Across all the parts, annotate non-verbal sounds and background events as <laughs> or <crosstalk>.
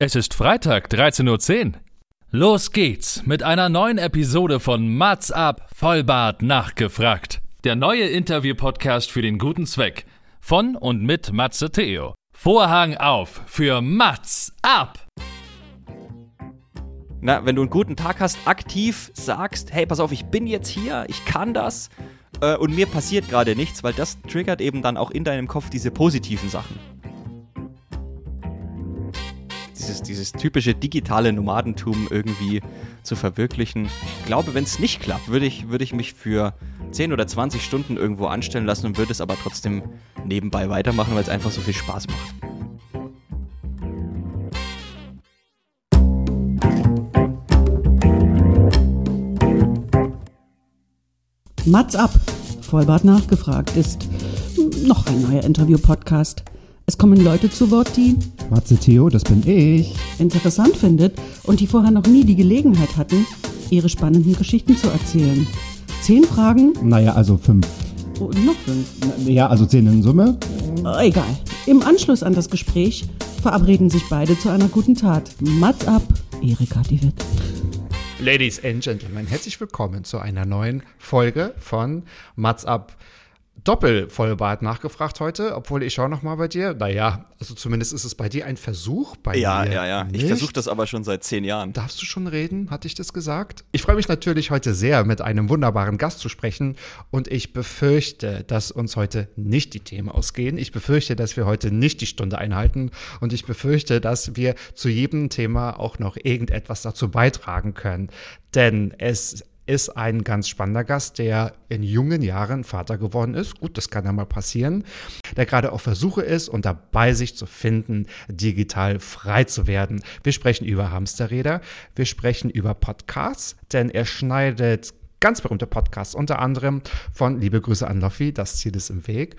Es ist Freitag, 13.10 Uhr. Los geht's mit einer neuen Episode von Mats ab, Vollbart nachgefragt. Der neue Interview-Podcast für den guten Zweck. Von und mit Matze Theo. Vorhang auf für Mats ab! Na, wenn du einen guten Tag hast, aktiv sagst, hey, pass auf, ich bin jetzt hier, ich kann das äh, und mir passiert gerade nichts, weil das triggert eben dann auch in deinem Kopf diese positiven Sachen dieses, dieses typische digitale Nomadentum irgendwie zu verwirklichen. Ich glaube, wenn es nicht klappt, würde ich, würd ich mich für 10 oder 20 Stunden irgendwo anstellen lassen und würde es aber trotzdem nebenbei weitermachen, weil es einfach so viel Spaß macht. Mats ab, Vollbart nachgefragt ist noch ein neuer Interview-Podcast. Es kommen Leute zu Wort, die Matze Theo, das bin ich. interessant findet und die vorher noch nie die Gelegenheit hatten, ihre spannenden Geschichten zu erzählen. Zehn Fragen? Naja, also fünf. Oh, noch fünf. Ja, also zehn in Summe. Oh, egal. Im Anschluss an das Gespräch verabreden sich beide zu einer guten Tat. Mats ab, Erika Diewit. Ladies and Gentlemen, herzlich willkommen zu einer neuen Folge von Mats ab. Doppelvollbart nachgefragt heute, obwohl ich schaue noch mal bei dir. Naja, also zumindest ist es bei dir ein Versuch. Bei ja, mir ja, ja. Nicht. Ich versuche das aber schon seit zehn Jahren. Darfst du schon reden? Hatte ich das gesagt? Ich freue mich natürlich heute sehr, mit einem wunderbaren Gast zu sprechen. Und ich befürchte, dass uns heute nicht die Themen ausgehen. Ich befürchte, dass wir heute nicht die Stunde einhalten. Und ich befürchte, dass wir zu jedem Thema auch noch irgendetwas dazu beitragen können. Denn es ist ein ganz spannender Gast, der in jungen Jahren Vater geworden ist. Gut, das kann ja mal passieren. Der gerade auf Versuche ist und dabei sich zu finden, digital frei zu werden. Wir sprechen über Hamsterräder. Wir sprechen über Podcasts, denn er schneidet ganz berühmte Podcasts, unter anderem von Liebe Grüße an Loffi, das Ziel ist im Weg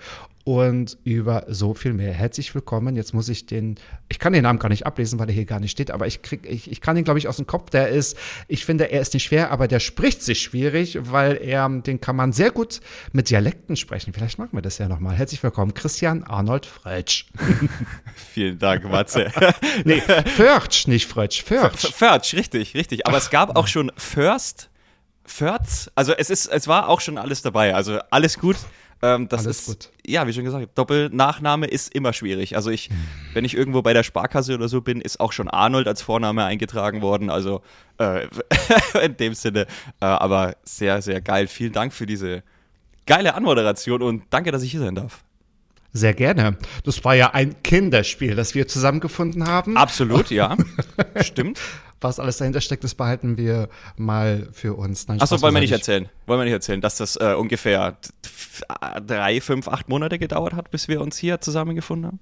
und über so viel mehr. Herzlich willkommen. Jetzt muss ich den, ich kann den Namen gar nicht ablesen, weil er hier gar nicht steht, aber ich krieg, ich, ich kann ihn, glaube ich, aus dem Kopf. Der ist, ich finde, er ist nicht schwer, aber der spricht sich schwierig, weil er, den kann man sehr gut mit Dialekten sprechen. Vielleicht machen wir das ja nochmal. Herzlich willkommen, Christian Arnold Frötsch. <laughs> Vielen Dank, Matze. <laughs> nee, Förtsch, nicht Frötsch, Förtsch. Förtsch, richtig, richtig. Aber Ach. es gab auch schon First, Förtz. Also es ist, es war auch schon alles dabei. Also alles gut. Ähm, das Alles ist, gut. ja, wie schon gesagt, Doppelnachname ist immer schwierig. Also ich, hm. wenn ich irgendwo bei der Sparkasse oder so bin, ist auch schon Arnold als Vorname eingetragen worden. Also äh, <laughs> in dem Sinne, äh, aber sehr, sehr geil. Vielen Dank für diese geile Anmoderation und danke, dass ich hier sein darf. Sehr gerne. Das war ja ein Kinderspiel, das wir zusammengefunden haben. Absolut, ja. <laughs> Stimmt. Was alles dahinter steckt, das behalten wir mal für uns. Achso, wollen wir nicht erzählen. Wollen wir nicht erzählen, dass das äh, ungefähr drei, fünf, acht Monate gedauert hat, bis wir uns hier zusammengefunden haben?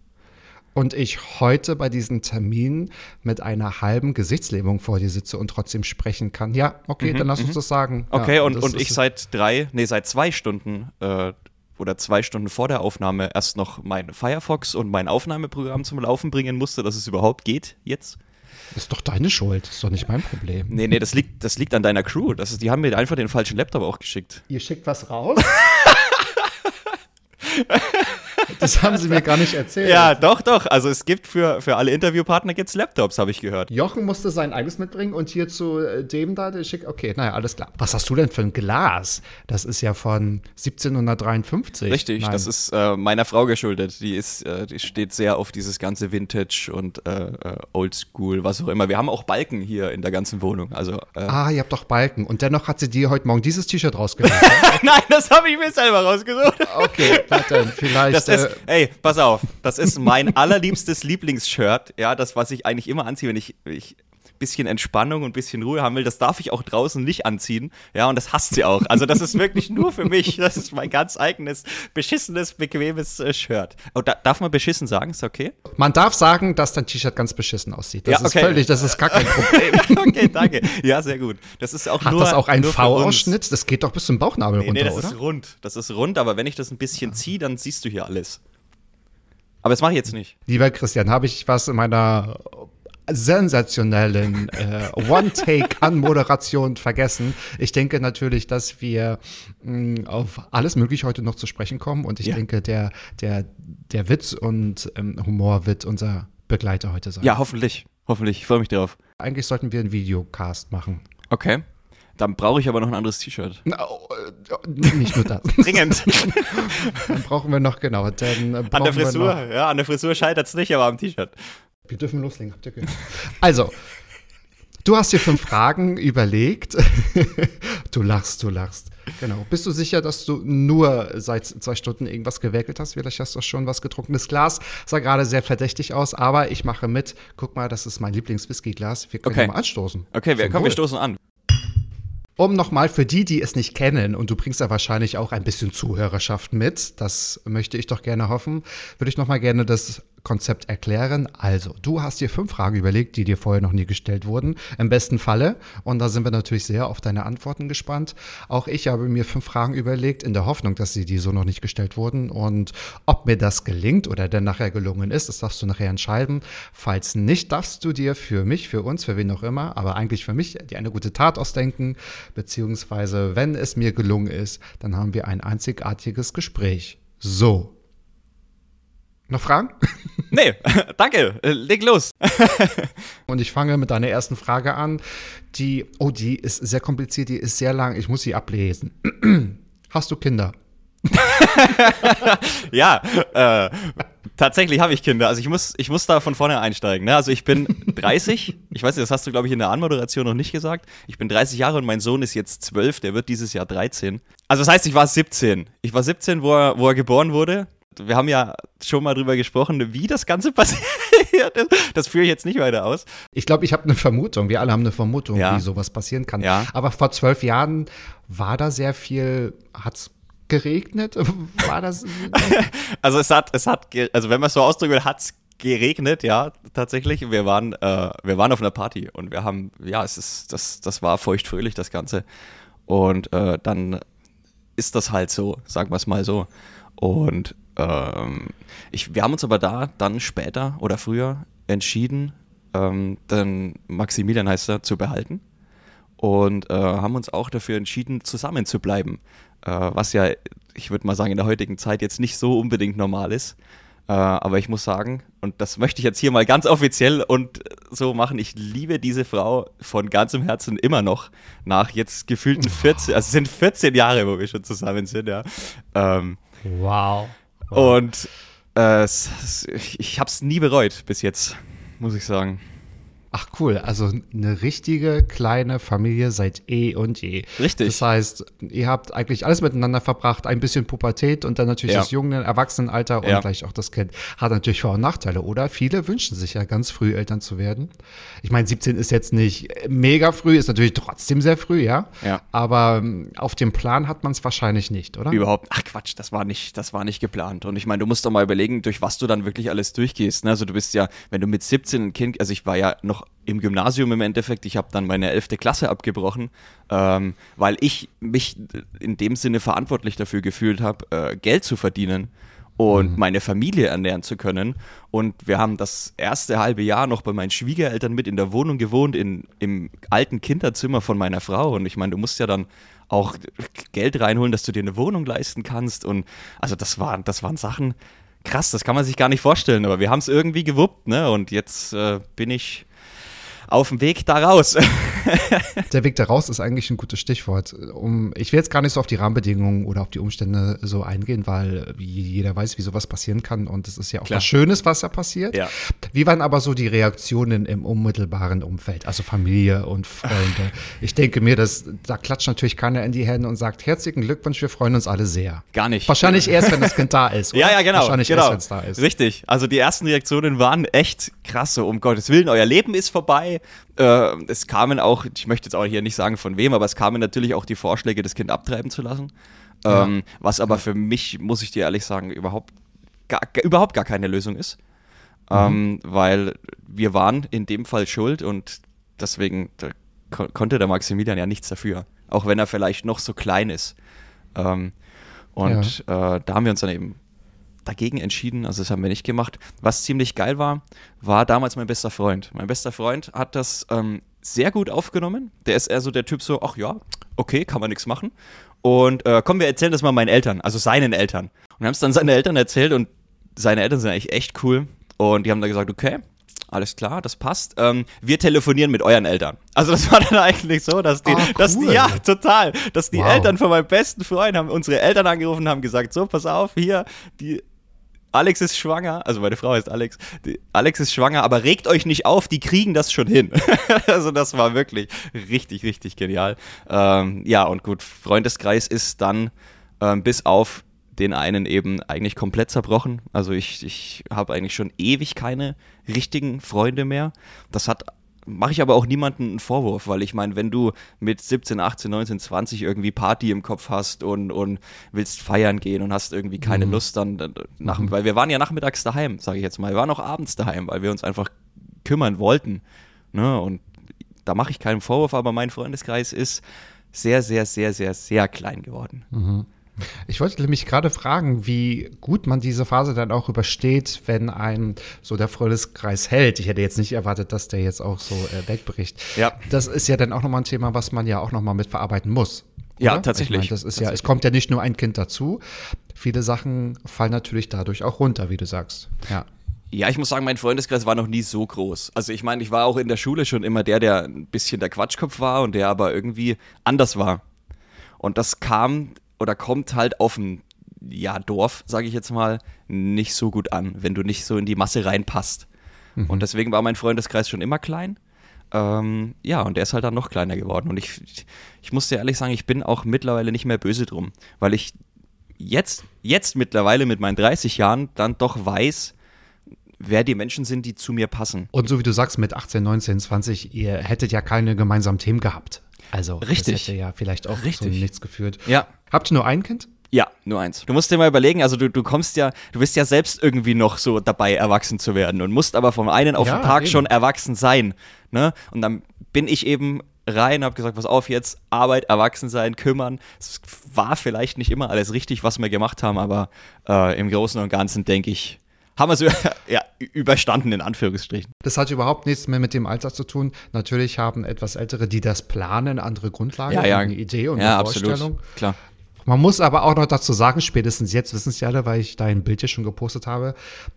Und ich heute bei diesem Termin mit einer halben Gesichtslähmung vor dir sitze und trotzdem sprechen kann. Ja, okay, mhm, dann lass uns mhm. das sagen. Okay, ja, und, und ich seit drei, nee, seit zwei Stunden äh, oder zwei Stunden vor der Aufnahme erst noch mein Firefox und mein Aufnahmeprogramm zum Laufen bringen musste, dass es überhaupt geht jetzt. Das ist doch deine Schuld, das ist doch nicht mein Problem. Nee, nee, das liegt, das liegt an deiner Crew. Das ist, die haben mir einfach den falschen Laptop auch geschickt. Ihr schickt was raus? <laughs> <laughs> Das haben sie mir gar nicht erzählt. Ja, doch, doch. Also es gibt für, für alle Interviewpartner gibt's Laptops, habe ich gehört. Jochen musste sein eigenes mitbringen und hier zu äh, dem da, der schickt, okay, naja, alles klar. Was hast du denn für ein Glas? Das ist ja von 1753. Richtig, Nein. das ist äh, meiner Frau geschuldet. Die ist, äh, die steht sehr auf dieses ganze Vintage und äh, äh Oldschool, was auch immer. Wir haben auch Balken hier in der ganzen Wohnung. Also, äh ah, ihr habt doch Balken. Und dennoch hat sie dir heute Morgen dieses T-Shirt rausgesucht. <laughs> Nein, das habe ich mir selber rausgesucht. Okay, dann vielleicht. Das ist, ey, pass auf, das ist mein allerliebstes Lieblingsshirt. Ja, das, was ich eigentlich immer anziehe, wenn ich, ich bisschen Entspannung und ein bisschen Ruhe haben will, das darf ich auch draußen nicht anziehen. Ja, und das hasst sie auch. Also das ist wirklich nur für mich. Das ist mein ganz eigenes, beschissenes, bequemes äh, Shirt. Oh, da, darf man beschissen sagen? Ist okay? Man darf sagen, dass dein T-Shirt ganz beschissen aussieht. Das ja, okay. ist völlig, das ist gar kein <laughs> Problem. okay, danke. Ja, sehr gut. Das ist auch Hat nur, das auch einen V-Ausschnitt? Das geht doch bis zum Bauchnabel nee, runter, nee, das oder? ist rund. Das ist rund, aber wenn ich das ein bisschen ziehe, dann siehst du hier alles. Aber das mache ich jetzt nicht. Lieber Christian, habe ich was in meiner sensationellen äh, One-Take-Anmoderation vergessen. Ich denke natürlich, dass wir mh, mm, auf alles Mögliche heute noch zu sprechen kommen und ich ja. denke, der, der, der Witz und ähm, Humor wird unser Begleiter heute sein. Ja, hoffentlich. Hoffentlich. Ich freue mich drauf. Eigentlich sollten wir einen Videocast machen. Okay. Dann brauche ich aber noch ein anderes T-Shirt. No, äh, nicht nur das. <laughs> Dringend. dann brauchen wir noch, genau. Dann an der Frisur, ja, an der Frisur scheitert es nicht, aber am T-Shirt. Wir dürfen loslegen, habt ihr gehört. <laughs> Also, du hast dir fünf Fragen überlegt. <laughs> du lachst, du lachst. Genau. Bist du sicher, dass du nur seit zwei Stunden irgendwas gewerkelt hast? Vielleicht hast du schon was getrunkenes Glas. Sah gerade sehr verdächtig aus, aber ich mache mit. Guck mal, das ist mein Lieblings-Whisky-Glas. Wir können okay. mal anstoßen. Okay, wir, komm, wir stoßen an. Um nochmal für die, die es nicht kennen, und du bringst ja wahrscheinlich auch ein bisschen Zuhörerschaft mit, das möchte ich doch gerne hoffen, würde ich nochmal gerne das Konzept erklären. Also, du hast dir fünf Fragen überlegt, die dir vorher noch nie gestellt wurden, im besten Falle. Und da sind wir natürlich sehr auf deine Antworten gespannt. Auch ich habe mir fünf Fragen überlegt, in der Hoffnung, dass sie dir so noch nicht gestellt wurden. Und ob mir das gelingt oder denn nachher gelungen ist, das darfst du nachher entscheiden. Falls nicht, darfst du dir für mich, für uns, für wen auch immer, aber eigentlich für mich, dir eine gute Tat ausdenken. Beziehungsweise, wenn es mir gelungen ist, dann haben wir ein einzigartiges Gespräch. So, noch Fragen? <laughs> Nee, <laughs> danke. Äh, leg los. <laughs> Und ich fange mit deiner ersten Frage an. Die, oh, die ist sehr kompliziert, die ist sehr lang. Ich muss sie ablesen. <clears throat> Hast du Kinder? ja, äh, tatsächlich habe ich Kinder. Also ich muss, ich muss da von vorne einsteigen. Ne? Also ich bin 30. Ich weiß nicht, das hast du, glaube ich, in der Anmoderation noch nicht gesagt. Ich bin 30 Jahre und mein Sohn ist jetzt 12. Der wird dieses Jahr 13. Also das heißt, ich war 17. Ich war 17, wo er, wo er geboren wurde wir haben ja schon mal drüber gesprochen, wie das Ganze <laughs> passiert ist. Das führe ich jetzt nicht weiter aus. Ich glaube, ich habe eine Vermutung. Wir alle haben eine Vermutung, ja. wie sowas passieren kann. Ja. Aber vor zwölf Jahren war da sehr viel, hat es geregnet? <laughs> War das? also es hat, es hat, also wenn man es so ausdrücken will, hat es geregnet, ja, tatsächlich. Wir waren, äh, wir waren auf einer Party und wir haben, ja, es ist, das, das war feuchtfröhlich, das Ganze. Und äh, dann ist das halt so, sagen wir es mal so. Und ähm, ich, wir haben uns aber da dann später oder früher entschieden, ähm, den Maximilian heißt er, zu behalten. Und äh, haben uns auch dafür entschieden, zusammen zu bleiben. Äh, was ja, ich würde mal sagen, in der heutigen Zeit jetzt nicht so unbedingt normal ist. Äh, aber ich muss sagen, und das möchte ich jetzt hier mal ganz offiziell und so machen, ich liebe diese Frau von ganzem Herzen immer noch. Nach jetzt gefühlten 14, also es sind 14 Jahre, wo wir schon zusammen sind, ja. Ähm, wow. Und äh, ich habe es nie bereut bis jetzt, muss ich sagen. Ach cool, also eine richtige kleine Familie seit eh und je. Richtig. Das heißt, ihr habt eigentlich alles miteinander verbracht, ein bisschen Pubertät und dann natürlich ja. das junge Erwachsenenalter und ja. gleich auch das Kind. Hat natürlich Vor- und Nachteile, oder? Viele wünschen sich ja ganz früh Eltern zu werden. Ich meine, 17 ist jetzt nicht mega früh, ist natürlich trotzdem sehr früh, ja. Ja. Aber ähm, auf dem Plan hat man es wahrscheinlich nicht, oder? Überhaupt. Ach Quatsch, das war nicht, das war nicht geplant. Und ich meine, du musst doch mal überlegen, durch was du dann wirklich alles durchgehst. Ne? Also du bist ja, wenn du mit 17 ein Kind, also ich war ja noch im Gymnasium im Endeffekt. Ich habe dann meine 11. Klasse abgebrochen, ähm, weil ich mich in dem Sinne verantwortlich dafür gefühlt habe, äh, Geld zu verdienen und mhm. meine Familie ernähren zu können. Und wir haben das erste halbe Jahr noch bei meinen Schwiegereltern mit in der Wohnung gewohnt, in, im alten Kinderzimmer von meiner Frau. Und ich meine, du musst ja dann auch Geld reinholen, dass du dir eine Wohnung leisten kannst. Und also das waren, das waren Sachen, krass, das kann man sich gar nicht vorstellen, aber wir haben es irgendwie gewuppt, ne? Und jetzt äh, bin ich auf dem Weg da raus. <laughs> Der Weg da raus ist eigentlich ein gutes Stichwort. Um, ich will jetzt gar nicht so auf die Rahmenbedingungen oder auf die Umstände so eingehen, weil jeder weiß, wie sowas passieren kann und es ist ja auch Klar. was Schönes, was da passiert. Ja. Wie waren aber so die Reaktionen im unmittelbaren Umfeld, also Familie und Freunde? Ich denke mir, dass da klatscht natürlich keiner in die Hände und sagt, herzlichen Glückwunsch, wir freuen uns alle sehr. Gar nicht. Wahrscheinlich erst, wenn das Kind da <laughs> ist. Oder? Ja, ja, genau. Wahrscheinlich genau. erst, wenn es da ist. Richtig. Also die ersten Reaktionen waren echt krasse. Um Gottes Willen, euer Leben ist vorbei äh, es kamen auch, ich möchte jetzt auch hier nicht sagen von wem, aber es kamen natürlich auch die Vorschläge, das Kind abtreiben zu lassen. Ja. Ähm, was aber für mich, muss ich dir ehrlich sagen, überhaupt gar, überhaupt gar keine Lösung ist. Mhm. Ähm, weil wir waren in dem Fall schuld und deswegen ko konnte der Maximilian ja nichts dafür. Auch wenn er vielleicht noch so klein ist. Ähm, und ja. äh, da haben wir uns dann eben dagegen entschieden, also das haben wir nicht gemacht. Was ziemlich geil war, war damals mein bester Freund. Mein bester Freund hat das ähm, sehr gut aufgenommen. Der ist eher so der Typ so, ach ja, okay, kann man nichts machen. Und äh, komm, wir erzählen das mal meinen Eltern, also seinen Eltern. Und haben es dann seinen Eltern erzählt und seine Eltern sind eigentlich echt cool. Und die haben dann gesagt, okay, alles klar, das passt. Ähm, wir telefonieren mit euren Eltern. Also das war dann eigentlich so, dass die, oh, cool. dass die ja, total, dass die wow. Eltern von meinem besten Freund haben unsere Eltern angerufen und haben gesagt, so, pass auf, hier, die Alex ist schwanger, also meine Frau heißt Alex, die, Alex ist schwanger, aber regt euch nicht auf, die kriegen das schon hin. <laughs> also das war wirklich richtig, richtig genial. Ähm, ja, und gut, Freundeskreis ist dann ähm, bis auf den einen eben eigentlich komplett zerbrochen. Also ich, ich habe eigentlich schon ewig keine richtigen Freunde mehr. Das hat mache ich aber auch niemanden einen Vorwurf, weil ich meine, wenn du mit 17, 18, 19, 20 irgendwie Party im Kopf hast und, und willst feiern gehen und hast irgendwie keine mhm. Lust, dann, dann nach, mhm. weil wir waren ja nachmittags daheim, sage ich jetzt mal. Wir waren auch abends daheim, weil wir uns einfach kümmern wollten. Ne? Und da mache ich keinen Vorwurf, aber mein Freundeskreis ist sehr, sehr, sehr, sehr, sehr klein geworden. Mhm. Ich wollte mich gerade fragen, wie gut man diese Phase dann auch übersteht, wenn ein so der Freundeskreis hält. Ich hätte jetzt nicht erwartet, dass der jetzt auch so äh, wegbricht. Ja. Das ist ja dann auch nochmal ein Thema, was man ja auch nochmal mit verarbeiten muss. Oder? Ja, tatsächlich. Ich mein, das ist ja, es kommt ja nicht nur ein Kind dazu. Viele Sachen fallen natürlich dadurch auch runter, wie du sagst. Ja. Ja, ich muss sagen, mein Freundeskreis war noch nie so groß. Also ich meine, ich war auch in der Schule schon immer der, der ein bisschen der Quatschkopf war und der aber irgendwie anders war. Und das kam oder kommt halt auf ein ja, Dorf, sage ich jetzt mal, nicht so gut an, wenn du nicht so in die Masse reinpasst. Mhm. Und deswegen war mein Freundeskreis schon immer klein. Ähm, ja, und der ist halt dann noch kleiner geworden. Und ich, ich muss dir ehrlich sagen, ich bin auch mittlerweile nicht mehr böse drum, weil ich jetzt, jetzt mittlerweile mit meinen 30 Jahren dann doch weiß, wer die Menschen sind, die zu mir passen. Und so wie du sagst, mit 18, 19, 20, ihr hättet ja keine gemeinsamen Themen gehabt. Also, Richtig. das hätte ja vielleicht auch Richtig. zu nichts geführt. Ja. Habt ihr nur ein Kind? Ja, nur eins. Du musst dir mal überlegen, also du, du kommst ja, du bist ja selbst irgendwie noch so dabei, erwachsen zu werden und musst aber vom einen auf ja, den Tag eben. schon erwachsen sein. Ne? Und dann bin ich eben rein, hab gesagt, pass auf jetzt, Arbeit, erwachsen sein, kümmern. Es war vielleicht nicht immer alles richtig, was wir gemacht haben, aber äh, im Großen und Ganzen denke ich, haben wir es <laughs> ja, überstanden, in Anführungsstrichen. Das hat überhaupt nichts mehr mit dem Alter zu tun. Natürlich haben etwas Ältere, die das planen, andere Grundlagen, ja, ja. eine Idee und eine Vorstellung. Absolut. Klar. Man muss aber auch noch dazu sagen, spätestens jetzt wissen es ja alle, weil ich dein Bild ja schon gepostet habe.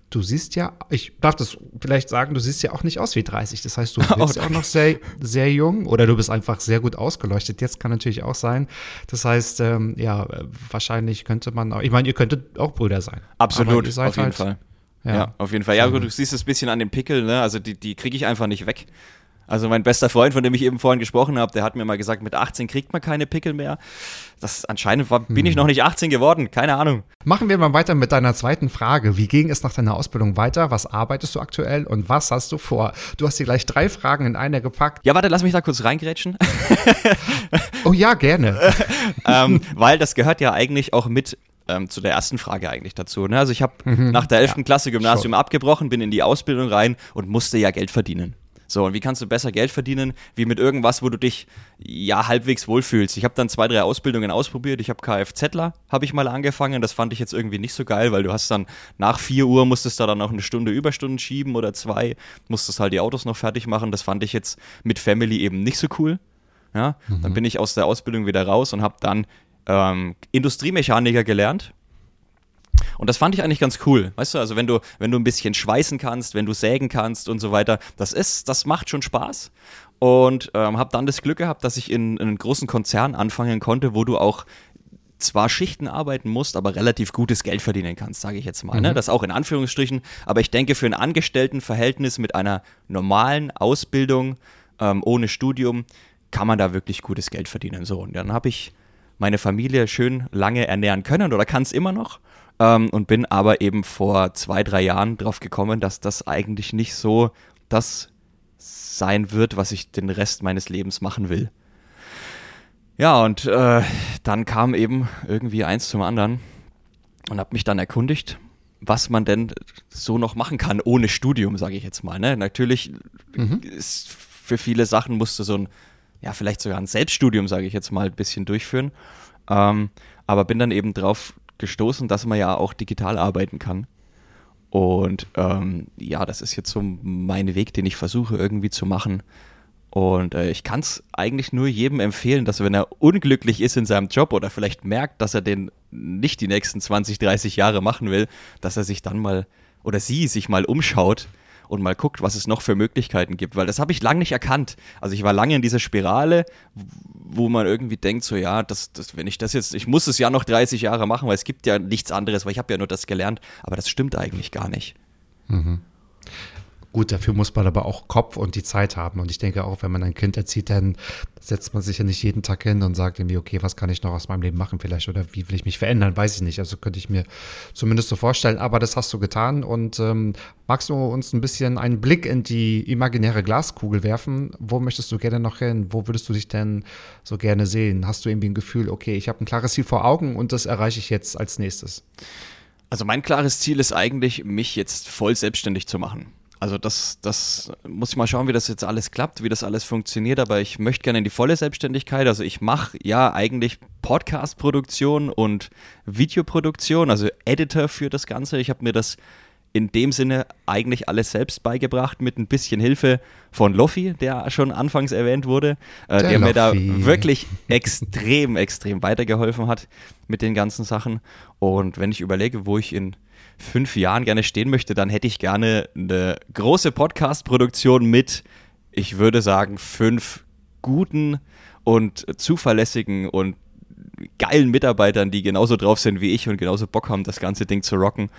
Du siehst ja, ich darf das vielleicht sagen, du siehst ja auch nicht aus wie 30. Das heißt, du <laughs> bist ja auch noch sehr, sehr jung oder du bist einfach sehr gut ausgeleuchtet. Jetzt kann natürlich auch sein. Das heißt, ähm, ja, wahrscheinlich könnte man auch, ich meine, ihr könntet auch Brüder sein. Absolut, auf jeden halt, Fall. Ja. ja. auf jeden Fall. Ja, gut, du siehst es ein bisschen an dem Pickel, ne? Also die, die kriege ich einfach nicht weg. Also mein bester Freund, von dem ich eben vorhin gesprochen habe, der hat mir mal gesagt, mit 18 kriegt man keine Pickel mehr. Das anscheinend war, bin ich hm. noch nicht 18 geworden, keine Ahnung. Machen wir mal weiter mit deiner zweiten Frage. Wie ging es nach deiner Ausbildung weiter? Was arbeitest du aktuell und was hast du vor? Du hast hier gleich drei Fragen in einer gepackt. Ja, warte, lass mich da kurz reingrätschen. oh ja, gerne. <laughs> ähm, weil das gehört ja eigentlich auch mit ähm, zu der ersten Frage eigentlich dazu. Ne? Also ich habe mhm. nach der 11. Ja, Klasse Gymnasium schon. abgebrochen, bin in die Ausbildung rein und musste ja Geld verdienen. So, und wie kannst du besser Geld verdienen, wie mit irgendwas, wo du dich ja halbwegs wohlfühlst? Ich habe dann zwei, drei Ausbildungen ausprobiert. Ich habe Kfzler, habe ich mal angefangen. Das fand ich jetzt irgendwie nicht so geil, weil du hast dann nach 4 Uhr musstest du dann noch eine Stunde Überstunden schieben oder zwei, musstest halt die Autos noch fertig machen. Das fand ich jetzt mit Family eben nicht so cool. Ja, mhm. dann bin ich aus der Ausbildung wieder raus und habe dann ähm, Industriemechaniker gelernt und das fand ich eigentlich ganz cool. Weißt du, also wenn du, wenn du ein bisschen schweißen kannst, wenn du sägen kannst und so weiter, das ist, das macht schon Spaß. Und ähm, habe dann das Glück gehabt, dass ich in, in einen großen Konzern anfangen konnte, wo du auch zwar Schichten arbeiten musst, aber relativ gutes Geld verdienen kannst, sage ich jetzt mal. Ne? Mhm. Ne? Das auch in Anführungsstrichen. Aber ich denke, für ein Angestelltenverhältnis mit einer normalen Ausbildung ähm, ohne Studium kann man da wirklich gutes Geld verdienen. So, und dann habe ich meine Familie schön lange ernähren können oder kann es immer noch ähm, und bin aber eben vor zwei, drei Jahren drauf gekommen, dass das eigentlich nicht so das sein wird, was ich den Rest meines Lebens machen will. Ja, und äh, dann kam eben irgendwie eins zum anderen und habe mich dann erkundigt, was man denn so noch machen kann ohne Studium, sage ich jetzt mal. Ne? Natürlich mhm. ist für viele Sachen musst du so ein, ja, vielleicht sogar ein Selbststudium, sage ich jetzt mal, ein bisschen durchführen. Ähm, aber bin dann eben drauf gestoßen, dass man ja auch digital arbeiten kann. Und ähm, ja, das ist jetzt so mein Weg, den ich versuche irgendwie zu machen. Und äh, ich kann es eigentlich nur jedem empfehlen, dass wenn er unglücklich ist in seinem Job oder vielleicht merkt, dass er den nicht die nächsten 20, 30 Jahre machen will, dass er sich dann mal oder sie sich mal umschaut und mal guckt, was es noch für Möglichkeiten gibt, weil das habe ich lange nicht erkannt. Also ich war lange in dieser Spirale, wo man irgendwie denkt, so ja, das, das, wenn ich das jetzt, ich muss es ja noch 30 Jahre machen, weil es gibt ja nichts anderes, weil ich habe ja nur das gelernt, aber das stimmt eigentlich gar nicht. Mhm. Gut, dafür muss man aber auch Kopf und die Zeit haben. Und ich denke auch, wenn man ein Kind erzieht, dann setzt man sich ja nicht jeden Tag hin und sagt irgendwie, okay, was kann ich noch aus meinem Leben machen vielleicht oder wie will ich mich verändern, weiß ich nicht. Also könnte ich mir zumindest so vorstellen. Aber das hast du getan. Und ähm, magst du uns ein bisschen einen Blick in die imaginäre Glaskugel werfen? Wo möchtest du gerne noch hin? Wo würdest du dich denn so gerne sehen? Hast du irgendwie ein Gefühl, okay, ich habe ein klares Ziel vor Augen und das erreiche ich jetzt als nächstes? Also mein klares Ziel ist eigentlich, mich jetzt voll selbstständig zu machen. Also das, das muss ich mal schauen, wie das jetzt alles klappt, wie das alles funktioniert, aber ich möchte gerne in die volle Selbstständigkeit. Also ich mache ja eigentlich Podcast-Produktion und Videoproduktion, also Editor für das Ganze. Ich habe mir das in dem Sinne eigentlich alles selbst beigebracht mit ein bisschen Hilfe von Loffi, der schon anfangs erwähnt wurde, äh, der, der mir da wirklich extrem, extrem weitergeholfen hat mit den ganzen Sachen. Und wenn ich überlege, wo ich in fünf Jahren gerne stehen möchte, dann hätte ich gerne eine große Podcast-Produktion mit, ich würde sagen, fünf guten und zuverlässigen und geilen Mitarbeitern, die genauso drauf sind wie ich und genauso Bock haben, das ganze Ding zu rocken.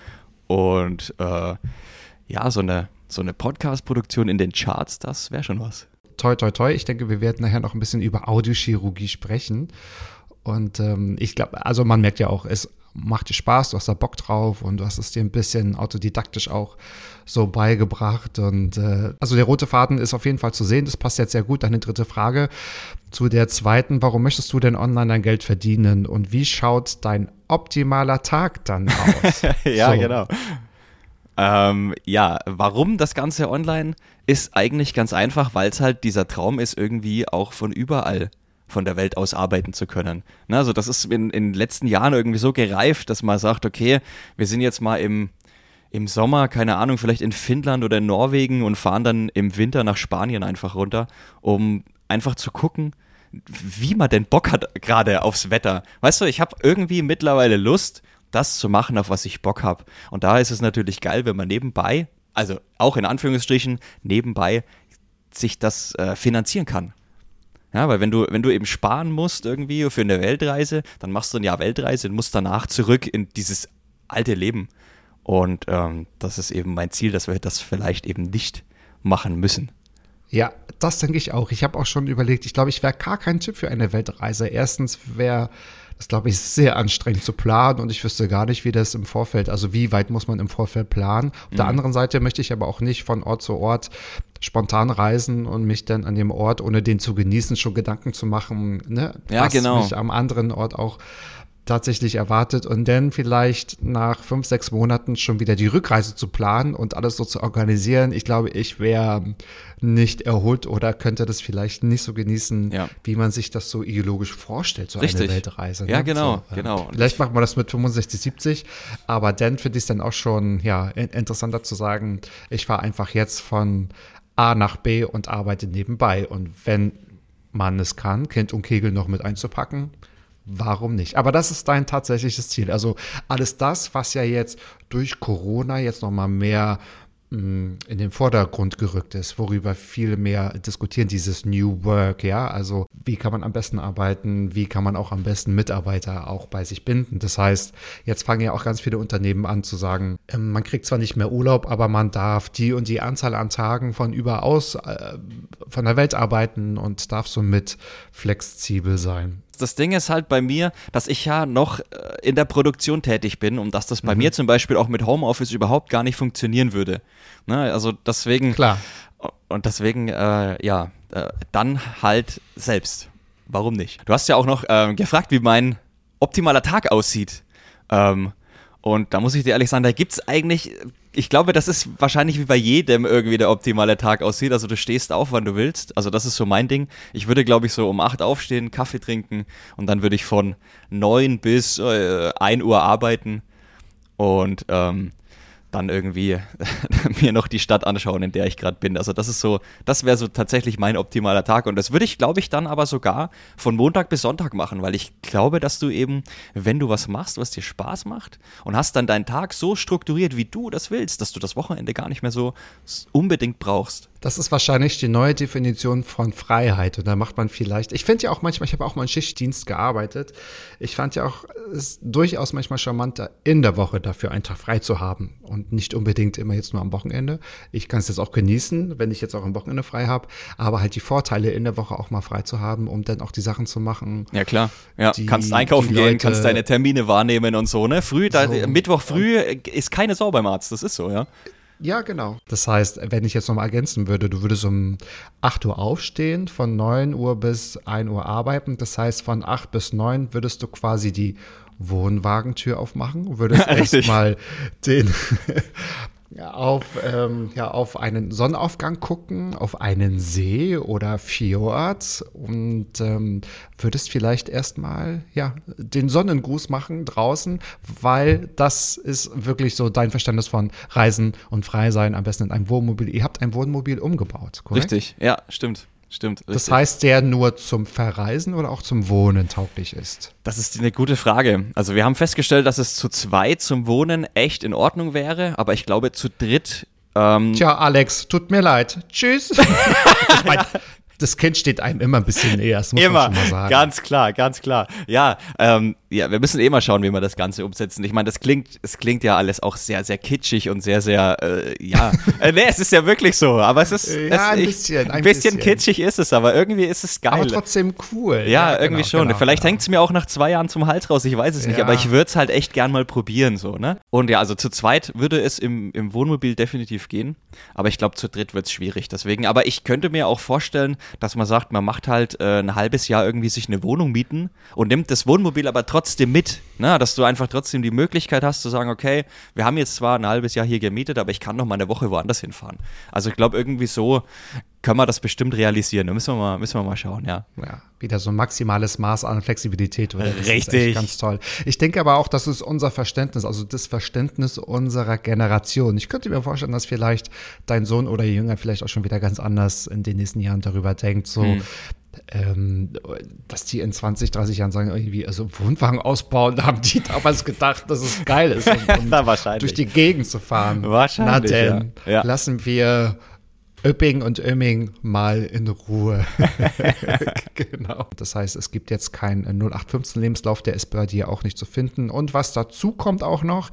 Und äh, ja, so eine, so eine Podcast-Produktion in den Charts, das wäre schon was. Toi, toi, toi. Ich denke, wir werden nachher noch ein bisschen über Audiochirurgie sprechen. Und ähm, ich glaube, also man merkt ja auch, es macht dir Spaß, du hast da Bock drauf und du hast es dir ein bisschen autodidaktisch auch so beigebracht. Und äh, also der rote Faden ist auf jeden Fall zu sehen. Das passt jetzt sehr gut. Deine dritte Frage zu der zweiten. Warum möchtest du denn online dein Geld verdienen? Und wie schaut dein optimaler Tag dann aus? <laughs> ja, so. genau. Ähm, ja, warum das Ganze online ist eigentlich ganz einfach, weil es halt dieser Traum ist, irgendwie auch von überall von der Welt aus arbeiten zu können. Ne, also das ist in, in den letzten Jahren irgendwie so gereift, dass man sagt, okay, wir sind jetzt mal im, im Sommer, keine Ahnung, vielleicht in Finnland oder in Norwegen und fahren dann im Winter nach Spanien einfach runter, um einfach zu gucken, wie man denn Bock hat gerade aufs Wetter. Weißt du, ich habe irgendwie mittlerweile Lust, das zu machen, auf was ich Bock habe. Und da ist es natürlich geil, wenn man nebenbei, also auch in Anführungsstrichen, nebenbei sich das äh, finanzieren kann. Ja, weil wenn du, wenn du eben sparen musst irgendwie für eine Weltreise, dann machst du ein Jahr Weltreise und musst danach zurück in dieses alte Leben. Und ähm, das ist eben mein Ziel, dass wir das vielleicht eben nicht machen müssen. Ja, das denke ich auch. Ich habe auch schon überlegt, ich glaube, ich wäre gar kein Typ für eine Weltreise. Erstens wäre das, glaube ich, sehr anstrengend zu planen und ich wüsste gar nicht, wie das im Vorfeld, also wie weit muss man im Vorfeld planen. Auf mhm. der anderen Seite möchte ich aber auch nicht von Ort zu Ort spontan reisen und mich dann an dem Ort, ohne den zu genießen, schon Gedanken zu machen, ne, ja, was genau. mich am anderen Ort auch tatsächlich erwartet und dann vielleicht nach fünf, sechs Monaten schon wieder die Rückreise zu planen und alles so zu organisieren. Ich glaube, ich wäre nicht erholt oder könnte das vielleicht nicht so genießen, ja. wie man sich das so ideologisch vorstellt, so Richtig. eine Weltreise. Ne? Ja, genau, so, äh, genau. Vielleicht macht man das mit 65, 70, aber dann finde ich es dann auch schon ja, interessanter zu sagen, ich fahre einfach jetzt von A nach B und arbeite nebenbei. Und wenn man es kann, Kind und Kegel noch mit einzupacken, warum nicht? Aber das ist dein tatsächliches Ziel. Also alles das, was ja jetzt durch Corona jetzt noch mal mehr mm, in den Vordergrund gerückt ist, worüber viele mehr diskutieren, dieses New Work, ja, also wie kann man am besten arbeiten, wie kann man auch am besten Mitarbeiter auch bei sich binden. Das heißt, jetzt fangen ja auch ganz viele Unternehmen an zu sagen, ähm, man kriegt zwar nicht mehr Urlaub, aber man darf die und die Anzahl an Tagen von überaus äh, von der Welt arbeiten und darf somit flexibel sein das Ding ist halt bei mir, dass ich ja noch äh, in der Produktion tätig bin und dass das bei mhm. mir zum Beispiel auch mit Homeoffice überhaupt gar nicht funktionieren würde. Ne? Also deswegen. Klar. Und deswegen, äh, ja, äh, dann halt selbst. Warum nicht? Du hast ja auch noch ähm, gefragt, wie mein optimaler Tag aussieht. Ähm, und da muss ich dir ehrlich sagen, da gibt es eigentlich ich glaube, das ist wahrscheinlich wie bei jedem irgendwie der optimale Tag aussieht. Also du stehst auf, wann du willst. Also das ist so mein Ding. Ich würde, glaube ich, so um acht aufstehen, Kaffee trinken und dann würde ich von neun bis äh, 1 Uhr arbeiten. Und ähm, dann irgendwie <laughs> mir noch die Stadt anschauen, in der ich gerade bin. Also das ist so, das wäre so tatsächlich mein optimaler Tag. Und das würde ich, glaube ich, dann aber sogar von Montag bis Sonntag machen, weil ich glaube, dass du eben, wenn du was machst, was dir Spaß macht und hast dann deinen Tag so strukturiert, wie du das willst, dass du das Wochenende gar nicht mehr so unbedingt brauchst. Das ist wahrscheinlich die neue Definition von Freiheit. Und da macht man vielleicht, ich finde ja auch manchmal, ich habe auch mal einen Schichtdienst gearbeitet. Ich fand ja auch es durchaus manchmal charmanter, in der Woche dafür einen Tag frei zu haben und nicht unbedingt immer jetzt nur am Wochenende. Ich kann es jetzt auch genießen, wenn ich jetzt auch am Wochenende frei habe, aber halt die Vorteile in der Woche auch mal frei zu haben, um dann auch die Sachen zu machen. Ja, klar. Ja, die, kannst einkaufen gehen, kannst deine Termine wahrnehmen und so, ne? Früh, da, so, Mittwoch früh ist keine Sau beim Arzt, das ist so, ja. Ja, genau. Das heißt, wenn ich jetzt nochmal ergänzen würde, du würdest um 8 Uhr aufstehen, von 9 Uhr bis 1 Uhr arbeiten. Das heißt, von 8 bis 9 würdest du quasi die Wohnwagentür aufmachen, würdest <laughs> erstmal den auf, ähm, ja, auf einen Sonnenaufgang gucken, auf einen See oder Fjord und ähm, würdest vielleicht erstmal ja, den Sonnengruß machen draußen, weil das ist wirklich so dein Verständnis von Reisen und Freisein, am besten in einem Wohnmobil. Ihr habt ein Wohnmobil umgebaut, korrekt? Richtig, ja, stimmt. Stimmt. Richtig. Das heißt, der nur zum Verreisen oder auch zum Wohnen tauglich ist? Das ist eine gute Frage. Also wir haben festgestellt, dass es zu zweit zum Wohnen echt in Ordnung wäre, aber ich glaube zu dritt ähm Tja, Alex, tut mir leid. Tschüss. <laughs> ich mein, das Kind steht einem immer ein bisschen näher, das muss immer, man schon mal sagen. Ganz klar, ganz klar. Ja, ähm, ja, wir müssen eh mal schauen, wie wir das Ganze umsetzen. Ich meine, das klingt, es klingt ja alles auch sehr, sehr kitschig und sehr, sehr, äh, ja. <laughs> äh, nee, es ist ja wirklich so, aber es ist. Ja, es, ein bisschen. Ein bisschen, bisschen kitschig ist es, aber irgendwie ist es geil. Aber trotzdem cool. Ja, ja irgendwie genau, schon. Genau, Vielleicht genau. hängt es mir auch nach zwei Jahren zum Hals raus, ich weiß es nicht, ja. aber ich würde es halt echt gern mal probieren, so, ne? Und ja, also zu zweit würde es im, im Wohnmobil definitiv gehen, aber ich glaube, zu dritt wird es schwierig. Deswegen, aber ich könnte mir auch vorstellen, dass man sagt, man macht halt äh, ein halbes Jahr irgendwie sich eine Wohnung mieten und nimmt das Wohnmobil aber trotzdem mit. Ne? Dass du einfach trotzdem die Möglichkeit hast zu sagen, okay, wir haben jetzt zwar ein halbes Jahr hier gemietet, aber ich kann noch mal eine Woche woanders hinfahren. Also ich glaube, irgendwie so können wir das bestimmt realisieren. Da müssen wir mal, müssen wir mal schauen, ja. Ja, wieder so ein maximales Maß an Flexibilität. Oder? Das Richtig. ganz toll. Ich denke aber auch, das ist unser Verständnis, also das Verständnis unserer Generation. Ich könnte mir vorstellen, dass vielleicht dein Sohn oder Jünger vielleicht auch schon wieder ganz anders in den nächsten Jahren darüber denkt, so, hm ähm, dass die in 20, 30 Jahren sagen, irgendwie, also Wohnwagen ausbauen, da <laughs> haben die damals gedacht, dass es geil ist, <laughs> um, um durch die Gegend zu fahren. Wahrscheinlich. Na denn, ja. Ja. lassen wir Öpping und Ömming mal in Ruhe. <laughs> genau. Das heißt, es gibt jetzt keinen 0815 Lebenslauf, der ist bei dir auch nicht zu finden. Und was dazu kommt auch noch,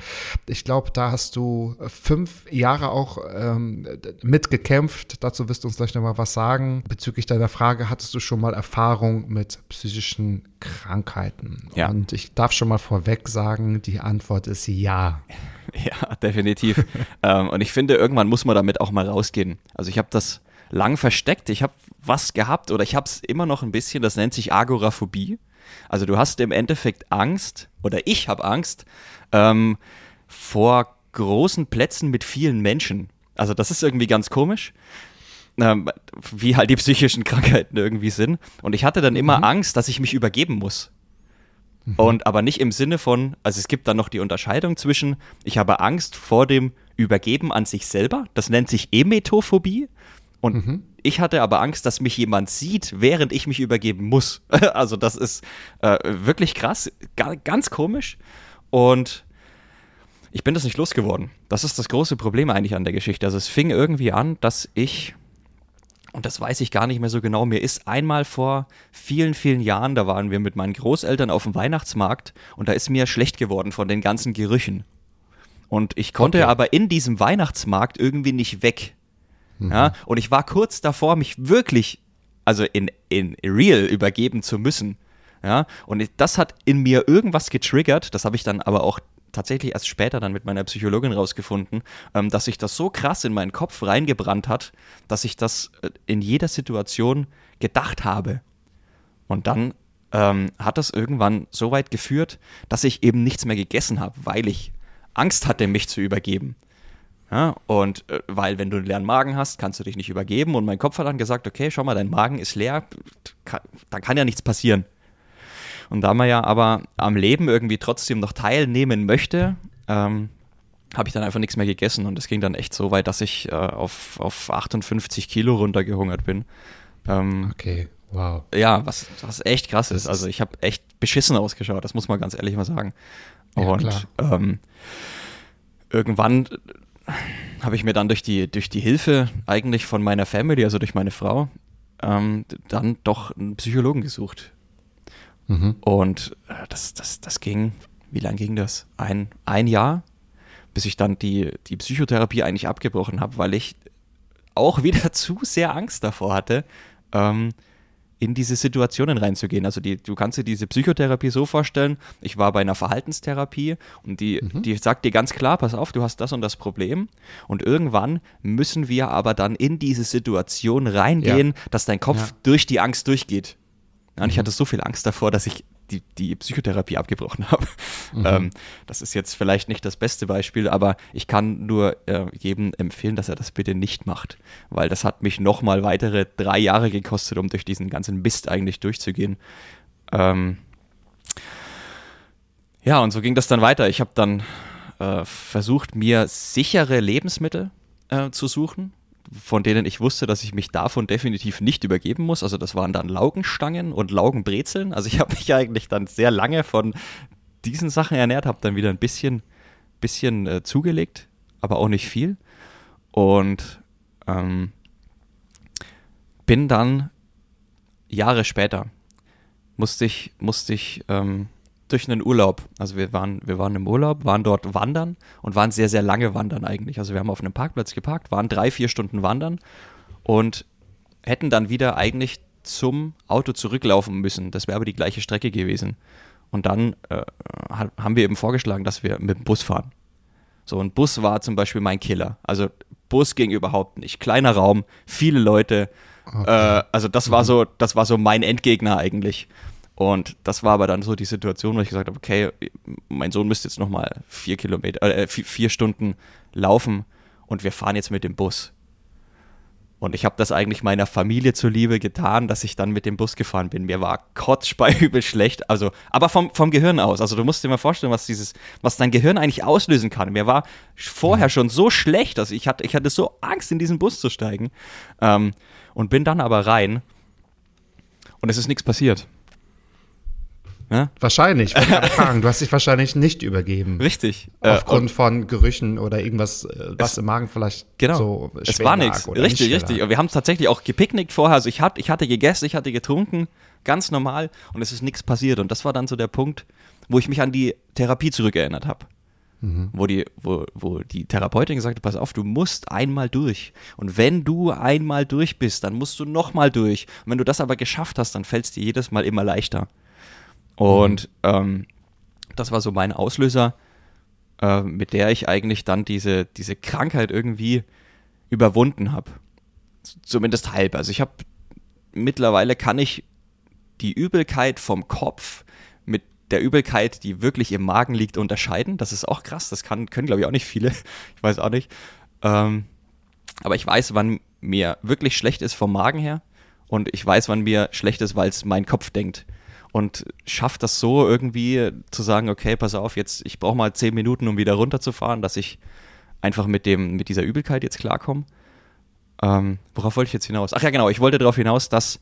ich glaube, da hast du fünf Jahre auch ähm, mitgekämpft. Dazu wirst du uns gleich nochmal was sagen. Bezüglich deiner Frage, hattest du schon mal Erfahrung mit psychischen Krankheiten? Ja. Und ich darf schon mal vorweg sagen, die Antwort ist ja. <laughs> Ja, definitiv. <laughs> ähm, und ich finde, irgendwann muss man damit auch mal rausgehen. Also ich habe das lang versteckt. Ich habe was gehabt oder ich habe es immer noch ein bisschen. Das nennt sich Agoraphobie. Also du hast im Endeffekt Angst oder ich habe Angst ähm, vor großen Plätzen mit vielen Menschen. Also das ist irgendwie ganz komisch. Ähm, wie halt die psychischen <laughs> Krankheiten irgendwie sind. Und ich hatte dann immer mhm. Angst, dass ich mich übergeben muss. Mhm. Und aber nicht im Sinne von, also es gibt dann noch die Unterscheidung zwischen, ich habe Angst vor dem Übergeben an sich selber, das nennt sich Emetophobie. Und mhm. ich hatte aber Angst, dass mich jemand sieht, während ich mich übergeben muss. <laughs> also das ist äh, wirklich krass, ganz komisch. Und ich bin das nicht losgeworden. Das ist das große Problem eigentlich an der Geschichte. Also es fing irgendwie an, dass ich und das weiß ich gar nicht mehr so genau. Mir ist einmal vor vielen, vielen Jahren, da waren wir mit meinen Großeltern auf dem Weihnachtsmarkt und da ist mir schlecht geworden von den ganzen Gerüchen. Und ich konnte okay. aber in diesem Weihnachtsmarkt irgendwie nicht weg. Mhm. Ja, und ich war kurz davor, mich wirklich, also in, in real übergeben zu müssen. Ja, und das hat in mir irgendwas getriggert, das habe ich dann aber auch tatsächlich erst später dann mit meiner Psychologin rausgefunden, ähm, dass sich das so krass in meinen Kopf reingebrannt hat, dass ich das äh, in jeder Situation gedacht habe. Und dann ähm, hat das irgendwann so weit geführt, dass ich eben nichts mehr gegessen habe, weil ich Angst hatte, mich zu übergeben. Ja, und äh, weil, wenn du einen leeren Magen hast, kannst du dich nicht übergeben. Und mein Kopf hat dann gesagt, okay, schau mal, dein Magen ist leer, kann, dann kann ja nichts passieren. Und da man ja aber am Leben irgendwie trotzdem noch teilnehmen möchte, ähm, habe ich dann einfach nichts mehr gegessen und es ging dann echt so weit, dass ich äh, auf, auf 58 Kilo runtergehungert bin. Ähm, okay, wow. Ja, was, was echt krass ist. Also ich habe echt beschissen ausgeschaut, das muss man ganz ehrlich mal sagen. Ja, und ähm, irgendwann habe ich mir dann durch die, durch die Hilfe eigentlich von meiner Family, also durch meine Frau, ähm, dann doch einen Psychologen gesucht. Mhm. Und äh, das, das, das ging, wie lange ging das? Ein, ein Jahr, bis ich dann die, die Psychotherapie eigentlich abgebrochen habe, weil ich auch <laughs> wieder zu sehr Angst davor hatte, ähm, in diese Situationen reinzugehen. Also die, du kannst dir diese Psychotherapie so vorstellen, ich war bei einer Verhaltenstherapie und die, mhm. die sagt dir ganz klar, pass auf, du hast das und das Problem und irgendwann müssen wir aber dann in diese Situation reingehen, ja. dass dein Kopf ja. durch die Angst durchgeht. Und ich hatte so viel Angst davor, dass ich die, die Psychotherapie abgebrochen <laughs> habe. Mhm. Ähm, das ist jetzt vielleicht nicht das beste Beispiel, aber ich kann nur äh, jedem empfehlen, dass er das bitte nicht macht, weil das hat mich nochmal weitere drei Jahre gekostet, um durch diesen ganzen Mist eigentlich durchzugehen. Ähm, ja, und so ging das dann weiter. Ich habe dann äh, versucht, mir sichere Lebensmittel äh, zu suchen von denen ich wusste, dass ich mich davon definitiv nicht übergeben muss. Also das waren dann Laugenstangen und Laugenbrezeln. Also ich <laughs> habe mich eigentlich dann sehr lange von diesen Sachen ernährt, habe dann wieder ein bisschen, bisschen äh, zugelegt, aber auch nicht viel. Und ähm, bin dann Jahre später, musste ich, musste ich ähm, durch einen Urlaub. Also wir waren, wir waren im Urlaub, waren dort wandern und waren sehr, sehr lange wandern eigentlich. Also wir haben auf einem Parkplatz geparkt, waren drei, vier Stunden wandern und hätten dann wieder eigentlich zum Auto zurücklaufen müssen. Das wäre aber die gleiche Strecke gewesen. Und dann äh, haben wir eben vorgeschlagen, dass wir mit dem Bus fahren. So, ein Bus war zum Beispiel mein Killer. Also Bus ging überhaupt nicht. Kleiner Raum, viele Leute. Okay. Äh, also das war so, das war so mein Endgegner eigentlich. Und das war aber dann so die Situation, wo ich gesagt habe, okay, mein Sohn müsste jetzt nochmal vier Kilometer, äh, vier, vier Stunden laufen und wir fahren jetzt mit dem Bus. Und ich habe das eigentlich meiner Familie zuliebe getan, dass ich dann mit dem Bus gefahren bin. Mir war kotzspeiübel schlecht, also, aber vom, vom Gehirn aus. Also du musst dir mal vorstellen, was dieses, was dein Gehirn eigentlich auslösen kann. Mir war vorher mhm. schon so schlecht, dass ich hatte, ich hatte so Angst, in diesen Bus zu steigen. Ähm, und bin dann aber rein und es ist nichts passiert. Ja? Wahrscheinlich. fragen. Du hast dich wahrscheinlich nicht übergeben. Richtig. Äh, Aufgrund äh, von Gerüchen oder irgendwas, äh, was im Magen vielleicht genau. so Es war nichts. Richtig, richtig. Und wir haben tatsächlich auch gepicknickt vorher. Also ich, hat, ich hatte gegessen, ich hatte getrunken, ganz normal. Und es ist nichts passiert. Und das war dann so der Punkt, wo ich mich an die Therapie zurückerinnert habe. Mhm. Wo, die, wo, wo die Therapeutin gesagt hat, pass auf, du musst einmal durch. Und wenn du einmal durch bist, dann musst du nochmal durch. Und wenn du das aber geschafft hast, dann fällt es dir jedes Mal immer leichter. Und ähm, das war so mein Auslöser, äh, mit der ich eigentlich dann diese, diese Krankheit irgendwie überwunden habe. Zumindest halb. Also ich habe mittlerweile kann ich die Übelkeit vom Kopf mit der Übelkeit, die wirklich im Magen liegt, unterscheiden. Das ist auch krass. Das kann, können, glaube ich, auch nicht viele. <laughs> Ich weiß auch nicht. Ähm, aber ich weiß, wann mir wirklich schlecht ist vom Magen her. Und ich weiß, wann mir schlecht ist, weil es mein Kopf denkt und schafft das so irgendwie zu sagen, okay, pass auf, jetzt ich brauche mal zehn Minuten, um wieder runterzufahren, dass ich einfach mit dem mit dieser Übelkeit jetzt klarkomme. Ähm, worauf wollte ich jetzt hinaus? Ach ja, genau, ich wollte darauf hinaus, dass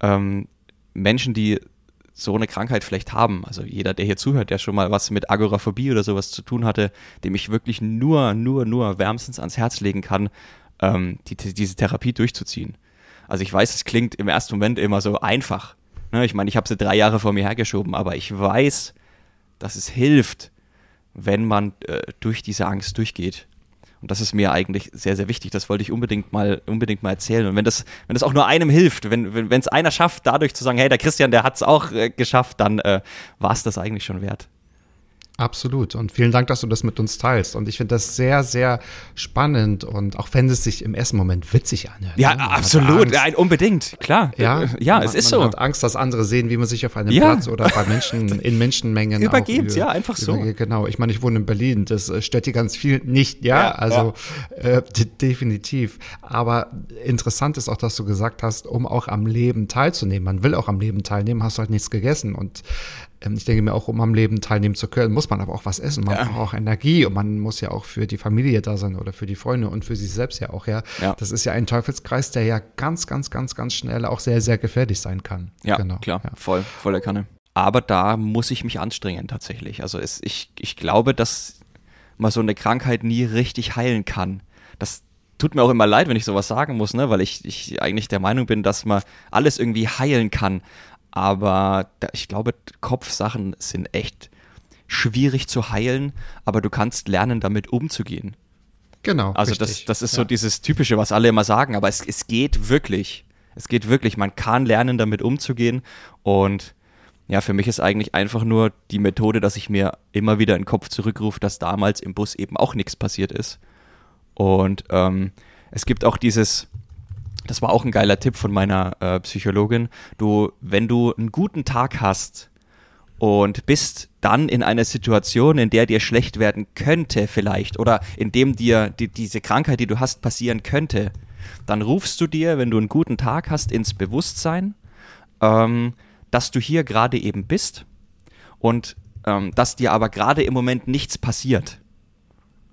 ähm, Menschen, die so eine Krankheit vielleicht haben, also jeder, der hier zuhört, der schon mal was mit Agoraphobie oder sowas zu tun hatte, dem ich wirklich nur, nur, nur wärmstens ans Herz legen kann, ähm, die, diese Therapie durchzuziehen. Also ich weiß, es klingt im ersten Moment immer so einfach, Ne, ich meine, ich habe sie drei Jahre vor mir hergeschoben, aber ich weiß, dass es hilft, wenn man äh, durch diese Angst durchgeht. Und das ist mir eigentlich sehr, sehr wichtig. Das wollte ich unbedingt mal, unbedingt mal erzählen. Und wenn das, wenn das auch nur einem hilft, wenn es wenn, einer schafft, dadurch zu sagen, hey, der Christian, der hat es auch äh, geschafft, dann äh, war es das eigentlich schon wert. Absolut. Und vielen Dank, dass du das mit uns teilst. Und ich finde das sehr, sehr spannend. Und auch wenn es sich im ersten Moment witzig anhört. Ja, ne? absolut. Ja, unbedingt. Klar. Ja, ja man, es ist man so. Man hat Angst, dass andere sehen, wie man sich auf einem ja. Platz oder bei <laughs> Menschen in Menschenmengen übergibt. ja, einfach so. Genau. Ich meine, ich wohne in Berlin. Das äh, stört dir ganz viel nicht. Ja, ja also ja. Äh, definitiv. Aber interessant ist auch, dass du gesagt hast, um auch am Leben teilzunehmen. Man will auch am Leben teilnehmen, hast du halt nichts gegessen. Und ich denke mir auch, um am Leben teilnehmen zu können, muss man aber auch was essen. Man ja. braucht auch Energie und man muss ja auch für die Familie da sein oder für die Freunde und für sich selbst ja auch, ja. ja. Das ist ja ein Teufelskreis, der ja ganz, ganz, ganz, ganz schnell auch sehr, sehr gefährlich sein kann. Ja, genau. klar, ja. voll, volle Kanne. Aber da muss ich mich anstrengen tatsächlich. Also es, ich, ich glaube, dass man so eine Krankheit nie richtig heilen kann. Das tut mir auch immer leid, wenn ich sowas sagen muss, ne? weil ich, ich eigentlich der Meinung bin, dass man alles irgendwie heilen kann. Aber da, ich glaube, Kopfsachen sind echt schwierig zu heilen, aber du kannst lernen, damit umzugehen. Genau. Also das, das ist ja. so dieses Typische, was alle immer sagen, aber es, es geht wirklich. Es geht wirklich. Man kann lernen, damit umzugehen. Und ja, für mich ist eigentlich einfach nur die Methode, dass ich mir immer wieder in den Kopf zurückrufe, dass damals im Bus eben auch nichts passiert ist. Und ähm, es gibt auch dieses, das war auch ein geiler Tipp von meiner äh, Psychologin, du, wenn du einen guten Tag hast und bist dann in einer Situation, in der dir schlecht werden könnte vielleicht oder in dem dir die, diese Krankheit, die du hast, passieren könnte, dann rufst du dir, wenn du einen guten Tag hast, ins Bewusstsein, ähm, dass du hier gerade eben bist und ähm, dass dir aber gerade im Moment nichts passiert.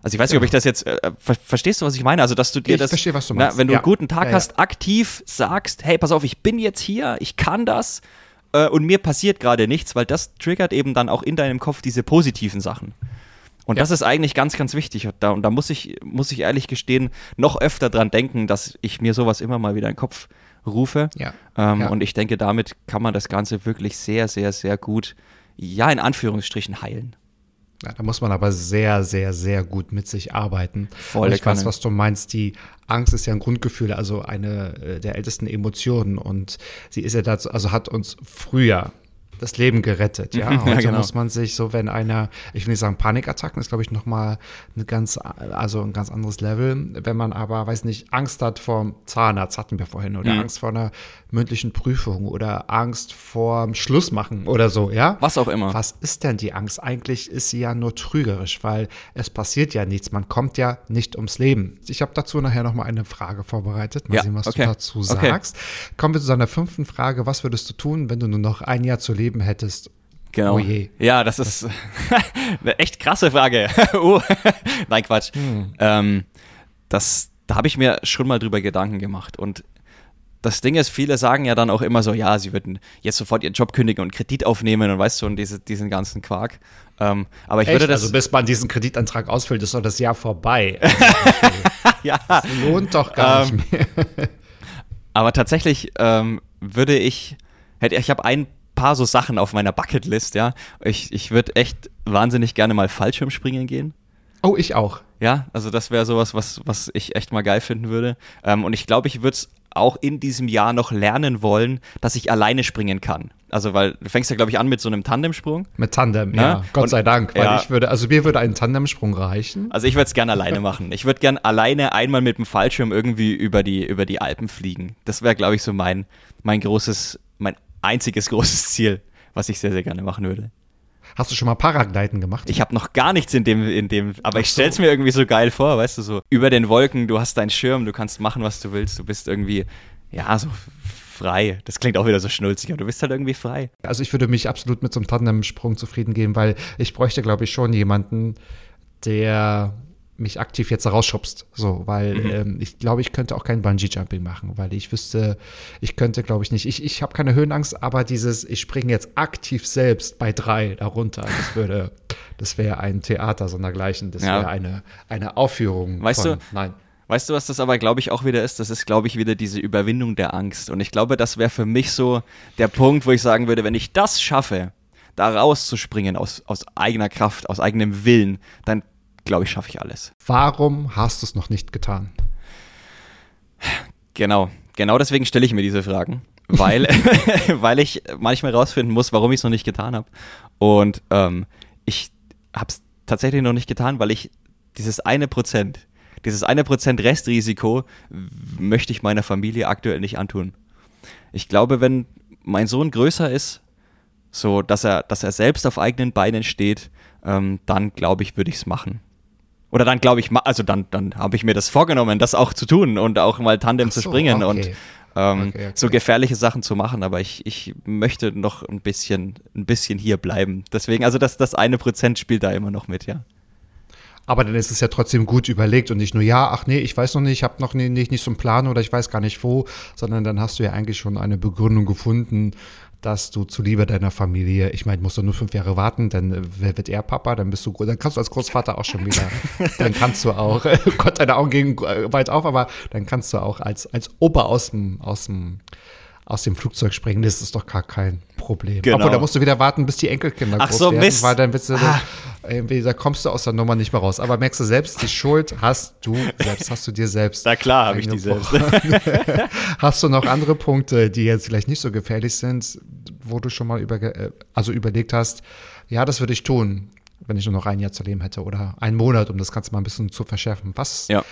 Also ich weiß nicht, ob ich das jetzt, äh, ver verstehst du, was ich meine? Also, dass du dir ich das, verstehe, was du meinst. Na, wenn du ja. einen guten Tag ja, ja. hast, aktiv sagst, hey, pass auf, ich bin jetzt hier, ich kann das äh, und mir passiert gerade nichts, weil das triggert eben dann auch in deinem Kopf diese positiven Sachen. Und das ist eigentlich ganz, ganz wichtig. Und da, und da muss ich, muss ich ehrlich gestehen, noch öfter dran denken, dass ich mir sowas immer mal wieder in den Kopf rufe. Ähm, Und ich denke, damit kann man das Ganze wirklich sehr, sehr, sehr gut, ja, in Anführungsstrichen heilen. Ja, da muss man aber sehr, sehr, sehr gut mit sich arbeiten. Voll, ich weiß, was du meinst. Die Angst ist ja ein Grundgefühl, also eine äh, der ältesten Emotionen. Und sie ist ja dazu, also hat uns früher das Leben gerettet. Ja, heute <laughs> ja, genau. muss man sich so, wenn einer, ich will nicht sagen Panikattacken, ist glaube ich nochmal eine ganz, also ein ganz anderes Level. Wenn man aber, weiß nicht, Angst hat vor Zahnarzt, hatten wir vorhin, oder mhm. Angst vor einer mündlichen Prüfung oder Angst vor Schluss machen oder so, ja? Was auch immer. Was ist denn die Angst? Eigentlich ist sie ja nur trügerisch, weil es passiert ja nichts. Man kommt ja nicht ums Leben. Ich habe dazu nachher nochmal eine Frage vorbereitet. Mal ja, sehen, was okay. du dazu sagst. Okay. Kommen wir zu seiner fünften Frage. Was würdest du tun, wenn du nur noch ein Jahr zu leben hättest? Genau. Oh je. Ja, das ist <laughs> eine echt krasse Frage. oh. <laughs> Nein, Quatsch. Hm. Ähm, das, da habe ich mir schon mal drüber Gedanken gemacht. Und das Ding ist, viele sagen ja dann auch immer so, ja, sie würden jetzt sofort ihren Job kündigen und Kredit aufnehmen und weißt du, und diese, diesen ganzen Quark. Ähm, aber ich Echt? würde das. Also bis man diesen Kreditantrag ausfüllt, ist doch das Jahr vorbei. <laughs> ja. Das lohnt doch gar ähm, nicht mehr. aber tatsächlich ähm, würde ich, hätte ich habe ein paar so Sachen auf meiner Bucketlist, ja. Ich, ich würde echt wahnsinnig gerne mal Fallschirmspringen gehen. Oh, ich auch. Ja, also das wäre sowas, was, was ich echt mal geil finden würde. Ähm, und ich glaube, ich würde es auch in diesem Jahr noch lernen wollen, dass ich alleine springen kann. Also, weil du fängst ja, glaube ich, an mit so einem Tandemsprung. Mit Tandem, ja. ja. Gott und, sei Dank. Weil ja. ich würde, also mir würde ein Tandemsprung reichen. Also ich würde es gerne alleine machen. Ich würde gerne alleine einmal mit dem Fallschirm irgendwie über die, über die Alpen fliegen. Das wäre, glaube ich, so mein, mein großes, einziges großes Ziel, was ich sehr, sehr gerne machen würde. Hast du schon mal Paragliden gemacht? Ich habe noch gar nichts in dem, in dem, aber Ach ich stell's so. mir irgendwie so geil vor, weißt du, so über den Wolken, du hast deinen Schirm, du kannst machen, was du willst, du bist irgendwie, ja, so frei. Das klingt auch wieder so schnulzig, aber du bist halt irgendwie frei. Also ich würde mich absolut mit so einem Tandem-Sprung zufrieden geben, weil ich bräuchte, glaube ich, schon jemanden, der mich aktiv jetzt rausschubst. So, weil mhm. ähm, ich glaube, ich könnte auch kein Bungee-Jumping machen, weil ich wüsste, ich könnte, glaube ich, nicht. Ich, ich habe keine Höhenangst, aber dieses, ich springe jetzt aktiv selbst bei drei darunter, das würde, das wäre ein Theater sondergleichen. Das ja. wäre eine, eine Aufführung. Weißt von, du? Nein. Weißt du, was das aber, glaube ich, auch wieder ist? Das ist, glaube ich, wieder diese Überwindung der Angst. Und ich glaube, das wäre für mich so der Punkt, wo ich sagen würde, wenn ich das schaffe, da rauszuspringen aus, aus eigener Kraft, aus eigenem Willen, dann glaube ich, schaffe ich alles. Warum hast du es noch nicht getan? Genau, genau deswegen stelle ich mir diese Fragen, weil, <laughs> <laughs> weil ich manchmal rausfinden muss, warum ich es noch nicht getan habe. Und ähm, ich habe es tatsächlich noch nicht getan, weil ich dieses eine Prozent, dieses eine Prozent Restrisiko möchte ich meiner Familie aktuell nicht antun. Ich glaube, wenn mein Sohn größer ist, so dass er, dass er selbst auf eigenen Beinen steht, ähm, dann glaube ich, würde ich es machen. Oder dann glaube ich, also dann, dann habe ich mir das vorgenommen, das auch zu tun und auch mal Tandem so, zu springen. Okay. Und ähm, okay, okay. so gefährliche Sachen zu machen, aber ich, ich möchte noch ein bisschen, ein bisschen hier bleiben. Deswegen, also das, das eine Prozent spielt da immer noch mit, ja. Aber dann ist es ja trotzdem gut überlegt und nicht nur, ja, ach nee, ich weiß noch nicht, ich habe noch nie, nicht, nicht so einen Plan oder ich weiß gar nicht wo, sondern dann hast du ja eigentlich schon eine Begründung gefunden, dass du zuliebe deiner Familie, ich meine, musst du nur fünf Jahre warten, dann äh, wird er Papa, dann bist du, dann kannst du als Großvater auch schon wieder, <laughs> dann kannst du auch, <laughs> Gott, deine Augen gehen weit auf, aber dann kannst du auch als, als Opa aus dem, aus dem, aus dem Flugzeug springen, das ist doch gar kein Problem. Genau. Obwohl, da musst du wieder warten, bis die Enkelkinder Ach groß so, werden, Mist. weil dann bist du, ah. irgendwie, da kommst du aus der Nummer nicht mehr raus. Aber merkst du selbst, die Schuld hast du selbst, hast du dir selbst. Na klar, habe ich die selbst. <laughs> hast du noch andere Punkte, die jetzt vielleicht nicht so gefährlich sind, wo du schon mal über, äh, also überlegt hast, ja, das würde ich tun, wenn ich nur noch ein Jahr zu leben hätte oder einen Monat, um das Ganze mal ein bisschen zu verschärfen. Was, ja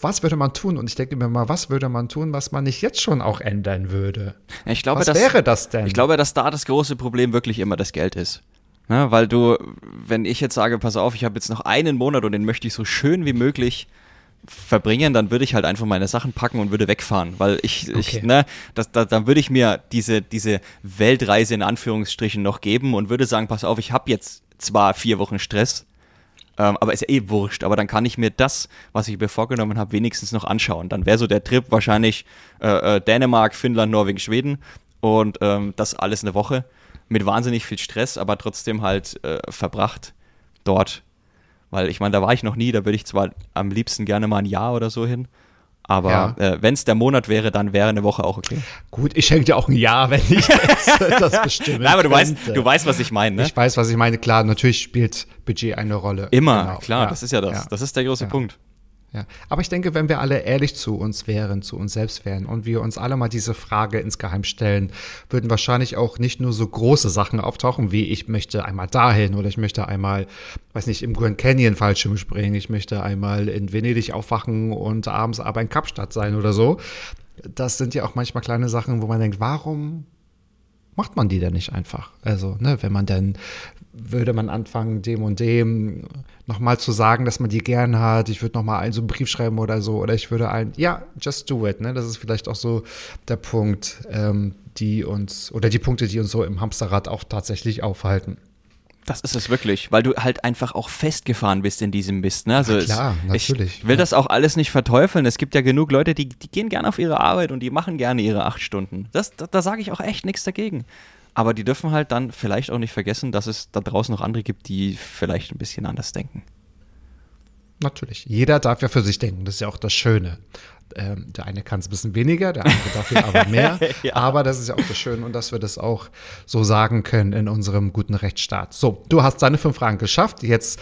was würde man tun? Und ich denke mir mal, was würde man tun, was man nicht jetzt schon auch ändern würde? Ich glaube, was dass, wäre das denn? Ich glaube, dass da das große Problem wirklich immer das Geld ist. Ja, ne, weil du, wenn ich jetzt sage, pass auf, ich habe jetzt noch einen Monat und den möchte ich so schön wie möglich verbringen, dann würde ich halt einfach meine Sachen packen und würde wegfahren, weil ich, okay. ich ne, das, da, dann würde ich mir diese, diese Weltreise in Anführungsstrichen noch geben und würde sagen, pass auf, ich habe jetzt zwar vier Wochen Stress, ähm, aber ist ja eh wurscht. Aber dann kann ich mir das, was ich mir vorgenommen habe, wenigstens noch anschauen. Dann wäre so der Trip wahrscheinlich äh, äh, Dänemark, Finnland, Norwegen, Schweden und ähm, das alles eine Woche mit wahnsinnig viel Stress, aber trotzdem halt äh, verbracht dort. Weil ich meine, da war ich noch nie, da würde ich zwar am liebsten gerne mal ein Jahr oder so hin. Aber ja. äh, wenn es der Monat wäre, dann wäre eine Woche auch okay. Gut, ich schenke dir auch ein Jahr, wenn ich <laughs> das, das bestimmen Nein, aber du weißt, du weißt, was ich meine, ne? Ich weiß, was ich meine. Klar, natürlich spielt Budget eine Rolle. Immer, genau. klar, ja. das ist ja das. Ja. Das ist der große Punkt. Ja, aber ich denke, wenn wir alle ehrlich zu uns wären, zu uns selbst wären und wir uns alle mal diese Frage insgeheim stellen, würden wahrscheinlich auch nicht nur so große Sachen auftauchen, wie ich möchte einmal dahin oder ich möchte einmal, weiß nicht, im Grand Canyon Fallschirm springen, ich möchte einmal in Venedig aufwachen und abends aber in Kapstadt sein oder so. Das sind ja auch manchmal kleine Sachen, wo man denkt, warum macht man die denn nicht einfach? Also, ne, wenn man denn würde man anfangen, dem und dem nochmal zu sagen, dass man die gern hat. Ich würde nochmal einen so einen Brief schreiben oder so. Oder ich würde einen, ja, just do it. Ne? Das ist vielleicht auch so der Punkt, ähm, die uns, oder die Punkte, die uns so im Hamsterrad auch tatsächlich aufhalten. Das ist es wirklich, weil du halt einfach auch festgefahren bist in diesem Mist. Ne? Also ja, klar, es, natürlich. Ich will ja. das auch alles nicht verteufeln. Es gibt ja genug Leute, die, die gehen gerne auf ihre Arbeit und die machen gerne ihre acht Stunden. Das, da, da sage ich auch echt nichts dagegen. Aber die dürfen halt dann vielleicht auch nicht vergessen, dass es da draußen noch andere gibt, die vielleicht ein bisschen anders denken. Natürlich. Jeder darf ja für sich denken. Das ist ja auch das Schöne. Ähm, der eine kann es ein bisschen weniger, der andere dafür aber <laughs> mehr. ja. Aber das ist ja auch das Schöne und dass wir das auch so sagen können in unserem guten Rechtsstaat. So, du hast deine fünf Fragen geschafft. Jetzt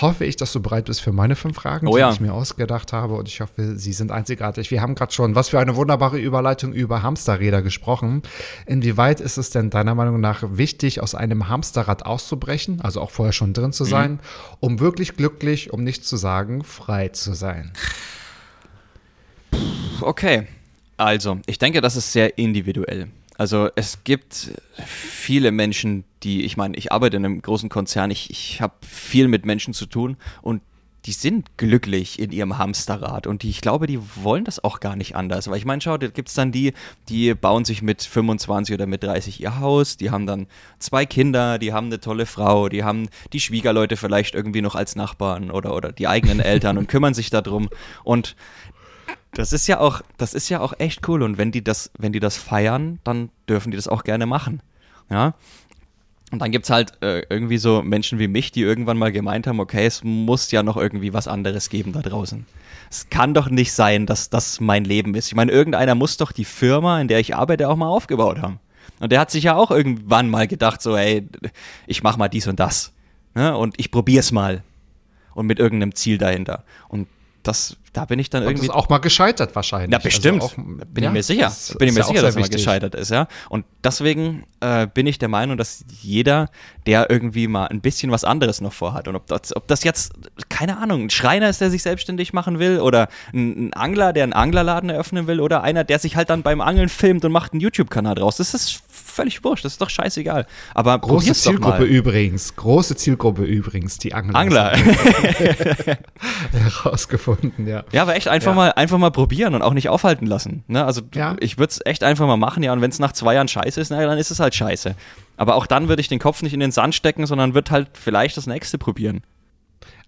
hoffe ich, dass du bereit bist für meine fünf Fragen, oh, die ja. ich mir ausgedacht habe. Und ich hoffe, sie sind einzigartig. Wir haben gerade schon, was für eine wunderbare Überleitung über Hamsterräder gesprochen. Inwieweit ist es denn deiner Meinung nach wichtig, aus einem Hamsterrad auszubrechen, also auch vorher schon drin zu sein, mhm. um wirklich glücklich, um nicht zu sagen, frei zu sein? Okay. Also, ich denke, das ist sehr individuell. Also es gibt viele Menschen, die, ich meine, ich arbeite in einem großen Konzern, ich, ich habe viel mit Menschen zu tun und die sind glücklich in ihrem Hamsterrad und die, ich glaube, die wollen das auch gar nicht anders. Weil ich meine, schau, da gibt es dann die, die bauen sich mit 25 oder mit 30 ihr Haus, die haben dann zwei Kinder, die haben eine tolle Frau, die haben die Schwiegerleute vielleicht irgendwie noch als Nachbarn oder, oder die eigenen Eltern und kümmern sich darum. Und das ist ja auch, das ist ja auch echt cool. Und wenn die das, wenn die das feiern, dann dürfen die das auch gerne machen. Ja. Und dann gibt es halt äh, irgendwie so Menschen wie mich, die irgendwann mal gemeint haben, okay, es muss ja noch irgendwie was anderes geben da draußen. Es kann doch nicht sein, dass das mein Leben ist. Ich meine, irgendeiner muss doch die Firma, in der ich arbeite, auch mal aufgebaut haben. Und der hat sich ja auch irgendwann mal gedacht, so, ey, ich mach mal dies und das. Ne? Und ich probier's mal. Und mit irgendeinem Ziel dahinter. Und das, da bin ich dann irgendwie. Und das ist auch mal gescheitert wahrscheinlich. Ja, bestimmt. Also auch, bin ja, ich mir sicher. Bin ich mir sicher, dass es mal gescheitert ist, ja. Und deswegen äh, bin ich der Meinung, dass jeder, der irgendwie mal ein bisschen was anderes noch vorhat und ob das, ob das jetzt, keine Ahnung, ein Schreiner ist, der sich selbstständig machen will oder ein, ein Angler, der einen Anglerladen eröffnen will oder einer, der sich halt dann beim Angeln filmt und macht einen YouTube-Kanal draus. Das ist völlig wurscht, das ist doch scheißegal. Aber große Zielgruppe übrigens, große Zielgruppe übrigens, die Angler. Angler. <laughs> <laughs> Herausgefunden, ja. Ja, aber echt einfach ja. mal einfach mal probieren und auch nicht aufhalten lassen. Ne? Also ja. ich würde es echt einfach mal machen, ja. Und wenn es nach zwei Jahren scheiße ist, na, dann ist es halt scheiße. Aber auch dann würde ich den Kopf nicht in den Sand stecken, sondern würde halt vielleicht das nächste probieren.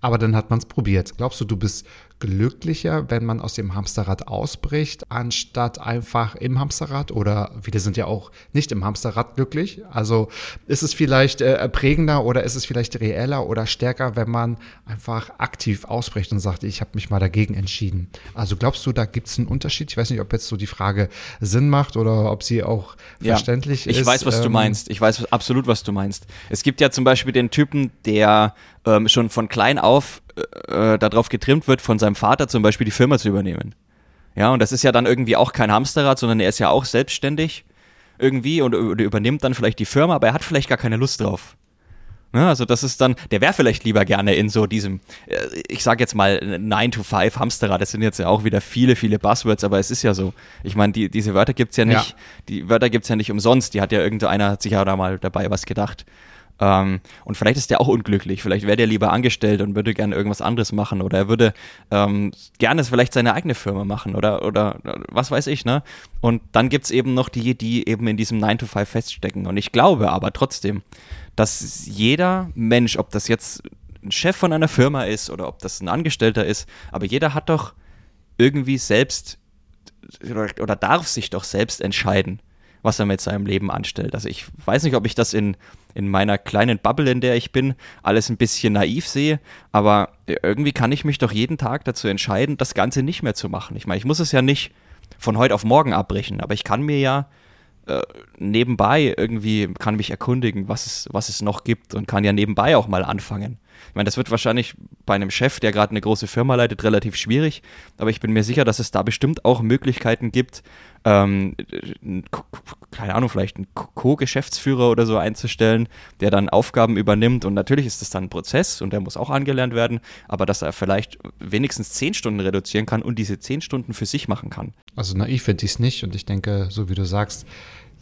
Aber dann hat man es probiert. Glaubst du, du bist glücklicher, wenn man aus dem Hamsterrad ausbricht, anstatt einfach im Hamsterrad oder viele sind ja auch nicht im Hamsterrad glücklich. Also ist es vielleicht äh, prägender oder ist es vielleicht reeller oder stärker, wenn man einfach aktiv ausbricht und sagt, ich habe mich mal dagegen entschieden. Also glaubst du, da gibt es einen Unterschied? Ich weiß nicht, ob jetzt so die Frage Sinn macht oder ob sie auch ja, verständlich ich ist. Ich weiß, was ähm, du meinst. Ich weiß absolut, was du meinst. Es gibt ja zum Beispiel den Typen, der ähm, schon von klein auf äh, darauf getrimmt wird, von seinem Vater zum Beispiel die Firma zu übernehmen. Ja, und das ist ja dann irgendwie auch kein Hamsterrad, sondern er ist ja auch selbstständig irgendwie und, und übernimmt dann vielleicht die Firma, aber er hat vielleicht gar keine Lust drauf. Ja, also das ist dann, der wäre vielleicht lieber gerne in so diesem, äh, ich sag jetzt mal 9 to 5 Hamsterrad, das sind jetzt ja auch wieder viele, viele Buzzwords, aber es ist ja so. Ich meine, die, diese Wörter gibt's ja nicht, ja. die Wörter gibt's ja nicht umsonst, die hat ja irgendeiner, hat sich ja da mal dabei was gedacht. Ähm, und vielleicht ist der auch unglücklich. Vielleicht wäre der lieber angestellt und würde gerne irgendwas anderes machen. Oder er würde ähm, gerne vielleicht seine eigene Firma machen oder, oder was weiß ich, ne? Und dann gibt es eben noch die, die eben in diesem 9 to 5 feststecken. Und ich glaube aber trotzdem, dass jeder Mensch, ob das jetzt ein Chef von einer Firma ist oder ob das ein Angestellter ist, aber jeder hat doch irgendwie selbst oder darf sich doch selbst entscheiden was er mit seinem Leben anstellt. Also ich weiß nicht, ob ich das in, in meiner kleinen Bubble, in der ich bin, alles ein bisschen naiv sehe, aber irgendwie kann ich mich doch jeden Tag dazu entscheiden, das Ganze nicht mehr zu machen. Ich meine, ich muss es ja nicht von heute auf morgen abbrechen, aber ich kann mir ja äh, nebenbei irgendwie, kann mich erkundigen, was es, was es noch gibt und kann ja nebenbei auch mal anfangen. Ich meine, das wird wahrscheinlich bei einem Chef, der gerade eine große Firma leitet, relativ schwierig, aber ich bin mir sicher, dass es da bestimmt auch Möglichkeiten gibt, ähm, keine Ahnung, vielleicht einen Co-Geschäftsführer oder so einzustellen, der dann Aufgaben übernimmt. Und natürlich ist das dann ein Prozess und der muss auch angelernt werden, aber dass er vielleicht wenigstens zehn Stunden reduzieren kann und diese zehn Stunden für sich machen kann. Also naiv finde ich es nicht und ich denke, so wie du sagst,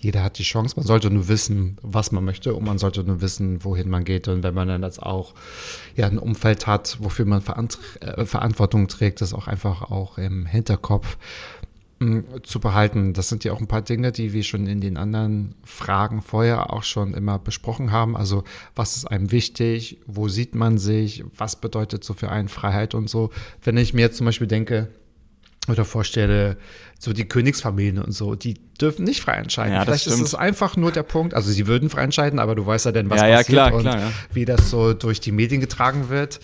jeder hat die Chance. Man sollte nur wissen, was man möchte und man sollte nur wissen, wohin man geht. Und wenn man dann jetzt auch ja, ein Umfeld hat, wofür man Verant äh, Verantwortung trägt, das auch einfach auch im Hinterkopf mm, zu behalten. Das sind ja auch ein paar Dinge, die wir schon in den anderen Fragen vorher auch schon immer besprochen haben. Also was ist einem wichtig? Wo sieht man sich? Was bedeutet so für einen Freiheit und so? Wenn ich mir jetzt zum Beispiel denke, oder vorstelle, so die Königsfamilien und so, die dürfen nicht frei entscheiden. Ja, Vielleicht ist es einfach nur der Punkt, also sie würden frei entscheiden, aber du weißt ja denn, was ja, passiert ja, klar, und klar, wie das so durch die Medien getragen wird.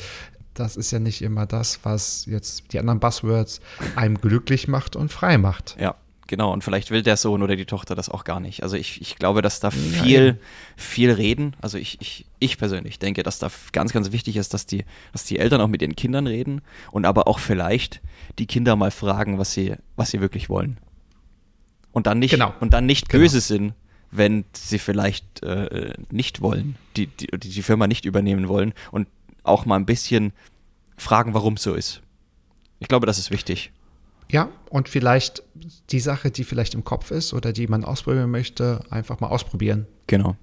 Das ist ja nicht immer das, was jetzt die anderen Buzzwords einem glücklich macht und frei macht. Ja, genau. Und vielleicht will der Sohn oder die Tochter das auch gar nicht. Also ich, ich glaube, dass da viel, Nein. viel reden. Also ich, ich, ich persönlich denke, dass da ganz, ganz wichtig ist, dass die, dass die Eltern auch mit ihren Kindern reden und aber auch vielleicht die Kinder mal fragen, was sie, was sie wirklich wollen. Und dann nicht, genau. und dann nicht genau. böse sind, wenn sie vielleicht äh, nicht wollen, die, die, die Firma nicht übernehmen wollen und auch mal ein bisschen fragen, warum es so ist. Ich glaube, das ist wichtig. Ja, und vielleicht die Sache, die vielleicht im Kopf ist oder die man ausprobieren möchte, einfach mal ausprobieren. Genau.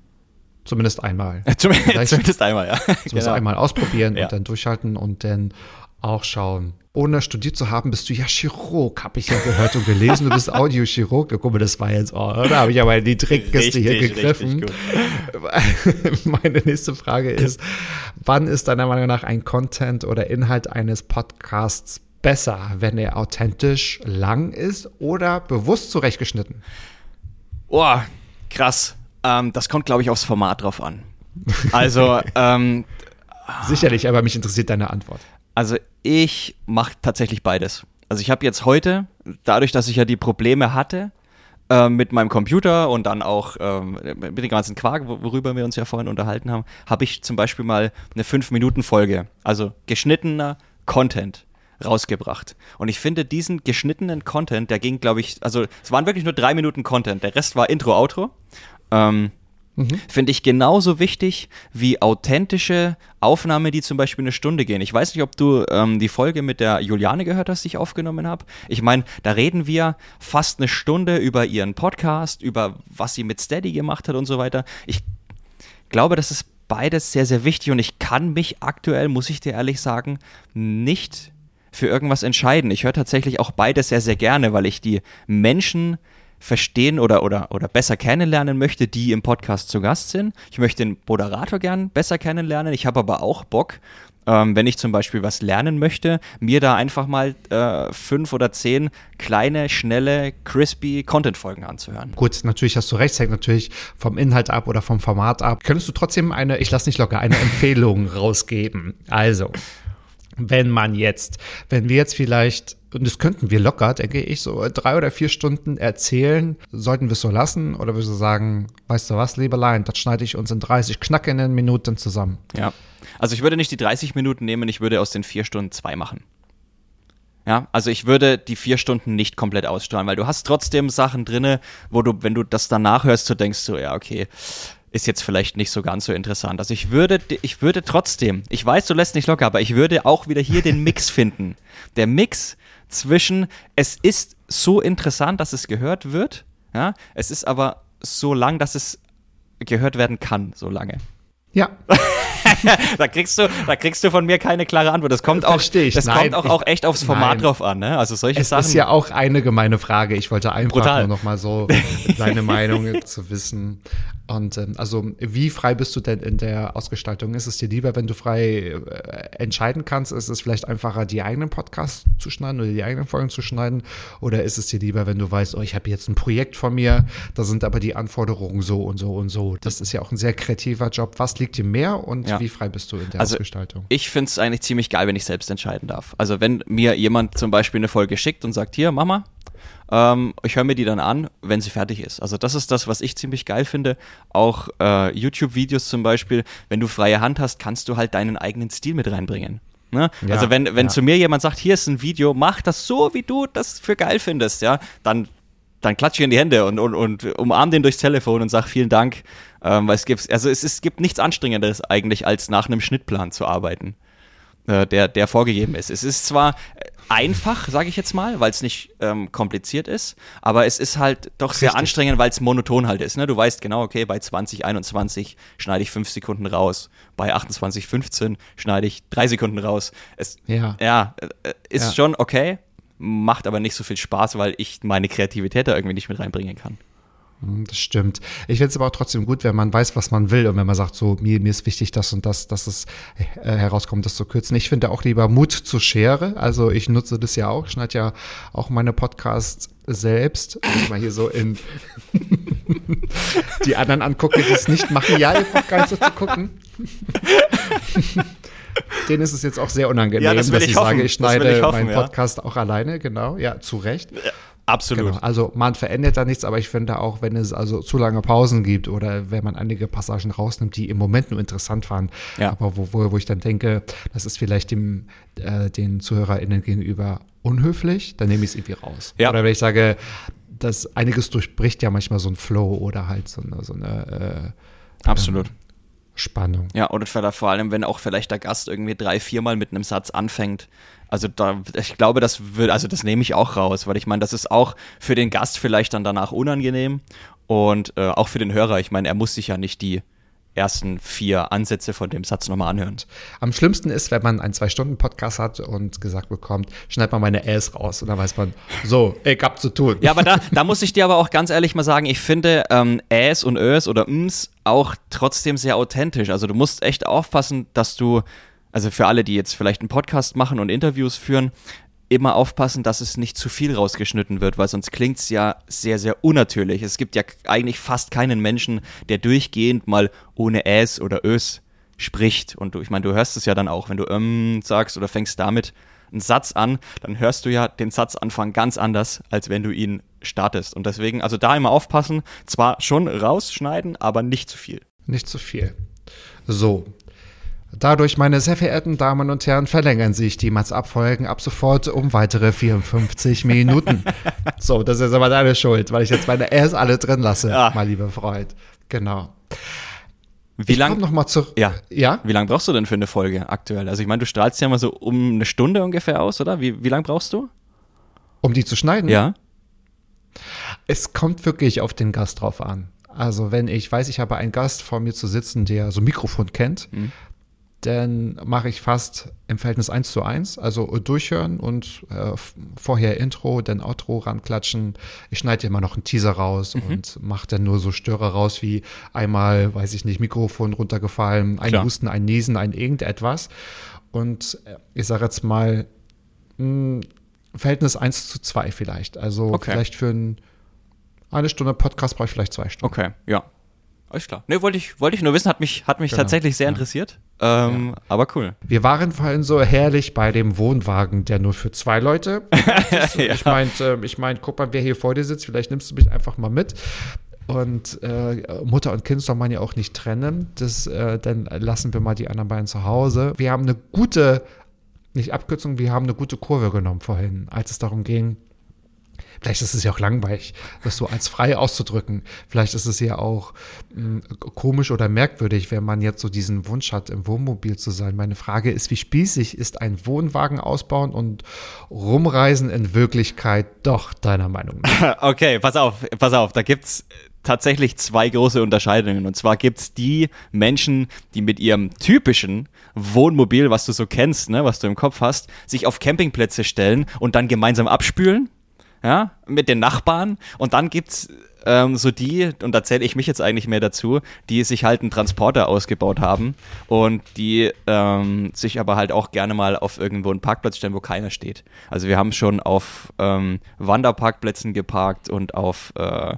Zumindest einmal. <laughs> Zumindest einmal, ja. <laughs> Zumindest genau. einmal ausprobieren ja. und dann durchhalten und dann auch schauen. Ohne studiert zu haben, bist du ja Chirurg, habe ich ja gehört und gelesen. Du bist <laughs> Audiochirurg. Guck mal, das war jetzt, oh, da habe ich aber die Trickkiste hier gegriffen. Meine nächste Frage ist, wann ist deiner Meinung nach ein Content oder Inhalt eines Podcasts besser, wenn er authentisch lang ist oder bewusst zurechtgeschnitten? Oh, krass. Ähm, das kommt, glaube ich, aufs Format drauf an. Also, <laughs> ähm, Sicherlich, aber mich interessiert deine Antwort. Also ich mache tatsächlich beides. Also ich habe jetzt heute, dadurch, dass ich ja die Probleme hatte äh, mit meinem Computer und dann auch ähm, mit dem ganzen Quark, worüber wir uns ja vorhin unterhalten haben, habe ich zum Beispiel mal eine 5-Minuten-Folge, also geschnittener Content rausgebracht. Und ich finde diesen geschnittenen Content, der ging, glaube ich, also es waren wirklich nur drei Minuten Content, der Rest war Intro, Outro. Ähm, Mhm. Finde ich genauso wichtig wie authentische Aufnahme, die zum Beispiel eine Stunde gehen. Ich weiß nicht, ob du ähm, die Folge mit der Juliane gehört hast, die ich aufgenommen habe. Ich meine, da reden wir fast eine Stunde über ihren Podcast, über was sie mit Steady gemacht hat und so weiter. Ich glaube, das ist beides sehr, sehr wichtig und ich kann mich aktuell, muss ich dir ehrlich sagen, nicht für irgendwas entscheiden. Ich höre tatsächlich auch beides sehr, sehr gerne, weil ich die Menschen verstehen oder, oder, oder besser kennenlernen möchte, die im Podcast zu Gast sind. Ich möchte den Moderator gern besser kennenlernen. Ich habe aber auch Bock, ähm, wenn ich zum Beispiel was lernen möchte, mir da einfach mal äh, fünf oder zehn kleine, schnelle, crispy Content-Folgen anzuhören. Gut, natürlich hast du recht, hängt natürlich vom Inhalt ab oder vom Format ab. Könntest du trotzdem eine, ich lass nicht locker, eine <laughs> Empfehlung rausgeben? Also, wenn man jetzt, wenn wir jetzt vielleicht und das könnten wir locker, denke ich, so drei oder vier Stunden erzählen. Sollten wir es so lassen? Oder würdest du sagen, weißt du was, Liebelein, das schneide ich uns in 30 knackenden Minuten zusammen? Ja. Also ich würde nicht die 30 Minuten nehmen, ich würde aus den vier Stunden zwei machen. Ja, also ich würde die vier Stunden nicht komplett ausstrahlen, weil du hast trotzdem Sachen drinne, wo du, wenn du das danach hörst, du denkst so, ja, okay, ist jetzt vielleicht nicht so ganz so interessant. Also ich würde, ich würde trotzdem, ich weiß, du lässt nicht locker, aber ich würde auch wieder hier den Mix <laughs> finden. Der Mix zwischen, es ist so interessant, dass es gehört wird, ja, es ist aber so lang, dass es gehört werden kann, so lange. Ja. <laughs> da kriegst du, da kriegst du von mir keine klare Antwort. Das kommt auch, ich. das nein, kommt auch, ich, auch echt aufs Format nein. drauf an, ne? Also solche es Sachen. Das ist ja auch eine gemeine Frage. Ich wollte einfach Brutal. nur noch mal so <laughs> deine Meinung zu wissen. Und ähm, also, wie frei bist du denn in der Ausgestaltung? Ist es dir lieber, wenn du frei äh, entscheiden kannst? Ist es vielleicht einfacher, die eigenen Podcasts zu schneiden oder die eigenen Folgen zu schneiden? Oder ist es dir lieber, wenn du weißt, oh, ich habe jetzt ein Projekt von mir, da sind aber die Anforderungen so und so und so? Das ist ja auch ein sehr kreativer Job. Was liegt dir mehr und ja. wie frei bist du in der also, Ausgestaltung? Ich finde es eigentlich ziemlich geil, wenn ich selbst entscheiden darf. Also, wenn mir jemand zum Beispiel eine Folge schickt und sagt, hier, Mama, ähm, ich höre mir die dann an, wenn sie fertig ist. Also das ist das, was ich ziemlich geil finde. Auch äh, YouTube-Videos zum Beispiel, wenn du freie Hand hast, kannst du halt deinen eigenen Stil mit reinbringen. Ne? Ja, also wenn, wenn ja. zu mir jemand sagt, hier ist ein Video, mach das so, wie du das für geil findest, ja, dann, dann klatsche ich in die Hände und, und, und umarm den durchs Telefon und sag vielen Dank. Ähm, weil es gibt, also es, es gibt nichts Anstrengenderes eigentlich, als nach einem Schnittplan zu arbeiten. Äh, der, der vorgegeben ist. Es ist zwar einfach, sage ich jetzt mal, weil es nicht ähm, kompliziert ist, aber es ist halt doch sehr Richtig. anstrengend, weil es monoton halt ist. Ne? Du weißt genau, okay, bei 2021 schneide ich fünf Sekunden raus, bei 28,15 schneide ich drei Sekunden raus. Es, ja, ja äh, ist ja. schon okay, macht aber nicht so viel Spaß, weil ich meine Kreativität da irgendwie nicht mit reinbringen kann. Hm, das stimmt. Ich finde es aber auch trotzdem gut, wenn man weiß, was man will und wenn man sagt, so, mir, mir ist wichtig, das und das, dass es äh, herauskommt, das zu kürzen. Ich finde auch lieber Mut zur Schere. Also ich nutze das ja auch. Schneide ja auch meine Podcasts selbst. Wenn ich mal hier so in <laughs> die anderen angucke, die es nicht machen. Ja, ihr braucht gar nicht so zu gucken. <laughs> Denen ist es jetzt auch sehr unangenehm, ja, das dass ich, ich sage, ich schneide ich hoffen, meinen Podcast ja. auch alleine, genau, ja, zu Recht. Ja. Absolut. Genau. Also man verändert da nichts, aber ich finde auch, wenn es also zu lange Pausen gibt oder wenn man einige Passagen rausnimmt, die im Moment nur interessant waren, ja. aber wo, wo, wo ich dann denke, das ist vielleicht dem, äh, den ZuhörerInnen gegenüber unhöflich, dann nehme ich es irgendwie raus. Ja. Oder wenn ich sage, dass einiges durchbricht ja manchmal so ein Flow oder halt so eine, so eine äh, Absolut. Ähm, Spannung. Ja, oder vor allem, wenn auch vielleicht der Gast irgendwie drei, viermal mit einem Satz anfängt. Also da, ich glaube, das wird, also das nehme ich auch raus, weil ich meine, das ist auch für den Gast vielleicht dann danach unangenehm und äh, auch für den Hörer. Ich meine, er muss sich ja nicht die ersten vier Ansätze von dem Satz nochmal anhören. Am schlimmsten ist, wenn man einen Zwei-Stunden-Podcast hat und gesagt bekommt, schneid mal meine Äs raus. Und dann weiß man, so, ich hab zu tun. Ja, aber da, <laughs> da muss ich dir aber auch ganz ehrlich mal sagen, ich finde ähm, Äs und Ös oder Ms auch trotzdem sehr authentisch. Also du musst echt aufpassen, dass du, also für alle, die jetzt vielleicht einen Podcast machen und Interviews führen, immer aufpassen, dass es nicht zu viel rausgeschnitten wird, weil sonst klingt es ja sehr, sehr unnatürlich. Es gibt ja eigentlich fast keinen Menschen, der durchgehend mal ohne Äs oder Ös spricht. Und du, ich meine, du hörst es ja dann auch, wenn du ähm sagst oder fängst damit einen Satz an, dann hörst du ja den Satzanfang ganz anders, als wenn du ihn startest. Und deswegen, also da immer aufpassen, zwar schon rausschneiden, aber nicht zu viel. Nicht zu viel. So, Dadurch, meine sehr verehrten Damen und Herren, verlängern sich die Mats-Abfolgen ab sofort um weitere 54 Minuten. <laughs> so, das ist aber deine Schuld, weil ich jetzt meine Rs alle drin lasse, ja. mein lieber Freund. Genau. Wie lange noch mal zu ja. ja? Wie lange brauchst du denn für eine Folge aktuell? Also ich meine, du strahlst ja mal so um eine Stunde ungefähr aus, oder? Wie, wie lange brauchst du? Um die zu schneiden? Ja. Es kommt wirklich auf den Gast drauf an. Also wenn ich weiß, ich habe einen Gast vor mir zu sitzen, der so ein Mikrofon kennt, mhm. Dann mache ich fast im Verhältnis 1 zu 1, also durchhören und äh, vorher Intro, dann Outro ranklatschen. Ich schneide immer noch einen Teaser raus mhm. und mache dann nur so Störer raus wie einmal, weiß ich nicht, Mikrofon runtergefallen, ein Klar. Husten, ein Niesen, ein irgendetwas. Und äh, ich sage jetzt mal, mh, hm, Verhältnis 1 zu 2 vielleicht. Also okay. vielleicht für ein, eine Stunde Podcast brauche ich vielleicht zwei Stunden. Okay, ja. Alles klar. Ne, wollte ich, wollte ich nur wissen, hat mich, hat mich genau. tatsächlich sehr ja. interessiert. Ähm, ja. Aber cool. Wir waren vorhin so herrlich bei dem Wohnwagen, der nur für zwei Leute <laughs> ist. ja. Ich meinte, äh, ich mein, guck mal, wer hier vor dir sitzt, vielleicht nimmst du mich einfach mal mit. Und äh, Mutter und Kind soll man ja auch nicht trennen. Das, äh, dann lassen wir mal die anderen beiden zu Hause. Wir haben eine gute nicht Abkürzung, wir haben eine gute Kurve genommen vorhin, als es darum ging, Vielleicht ist es ja auch langweilig, das so als frei auszudrücken. Vielleicht ist es ja auch mh, hm, komisch oder merkwürdig, wenn man jetzt so diesen Wunsch hat, im Wohnmobil zu sein. Meine Frage ist, wie spießig ist ein Wohnwagen ausbauen und rumreisen in Wirklichkeit doch, deiner Meinung nach? <laughs> Okay, pass auf, pass auf, da gibt's tatsächlich zwei große Unterscheidungen. Und zwar gibt es die Menschen, die mit ihrem typischen Wohnmobil, was du so kennst, ne, was du im Kopf hast, sich auf Campingplätze stellen und dann gemeinsam abspülen. Ja, mit den Nachbarn. Und dann gibt's ähm, so die, und da zähle ich mich jetzt eigentlich mehr dazu, die sich halt einen Transporter ausgebaut haben und die ähm, sich aber halt auch gerne mal auf irgendwo einen Parkplatz stellen, wo keiner steht. Also wir haben schon auf ähm, Wanderparkplätzen geparkt und auf äh,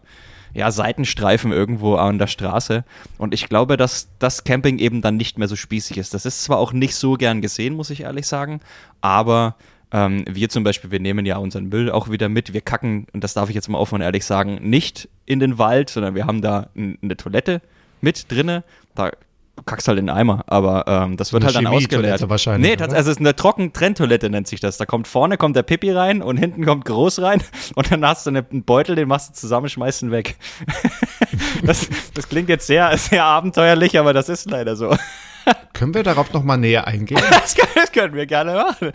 ja, Seitenstreifen irgendwo an der Straße. Und ich glaube, dass das Camping eben dann nicht mehr so spießig ist. Das ist zwar auch nicht so gern gesehen, muss ich ehrlich sagen, aber ähm, wir zum Beispiel, wir nehmen ja unseren Müll auch wieder mit. Wir kacken, und das darf ich jetzt mal offen und ehrlich sagen, nicht in den Wald, sondern wir haben da eine Toilette mit drinne. Da du kackst halt in den Eimer, aber ähm, das wird halt dann ausgeleert. wahrscheinlich. Nee, das, also es ist eine Trockentrenntoilette nennt sich das. Da kommt vorne kommt der Pipi rein und hinten kommt Groß rein <laughs> und dann hast du einen Beutel, den machst du zusammen, schmeißt ihn weg. <laughs> das, das klingt jetzt sehr, sehr abenteuerlich, aber das ist leider so. Können wir darauf noch mal näher eingehen? <laughs> Das, können, das können wir gerne machen.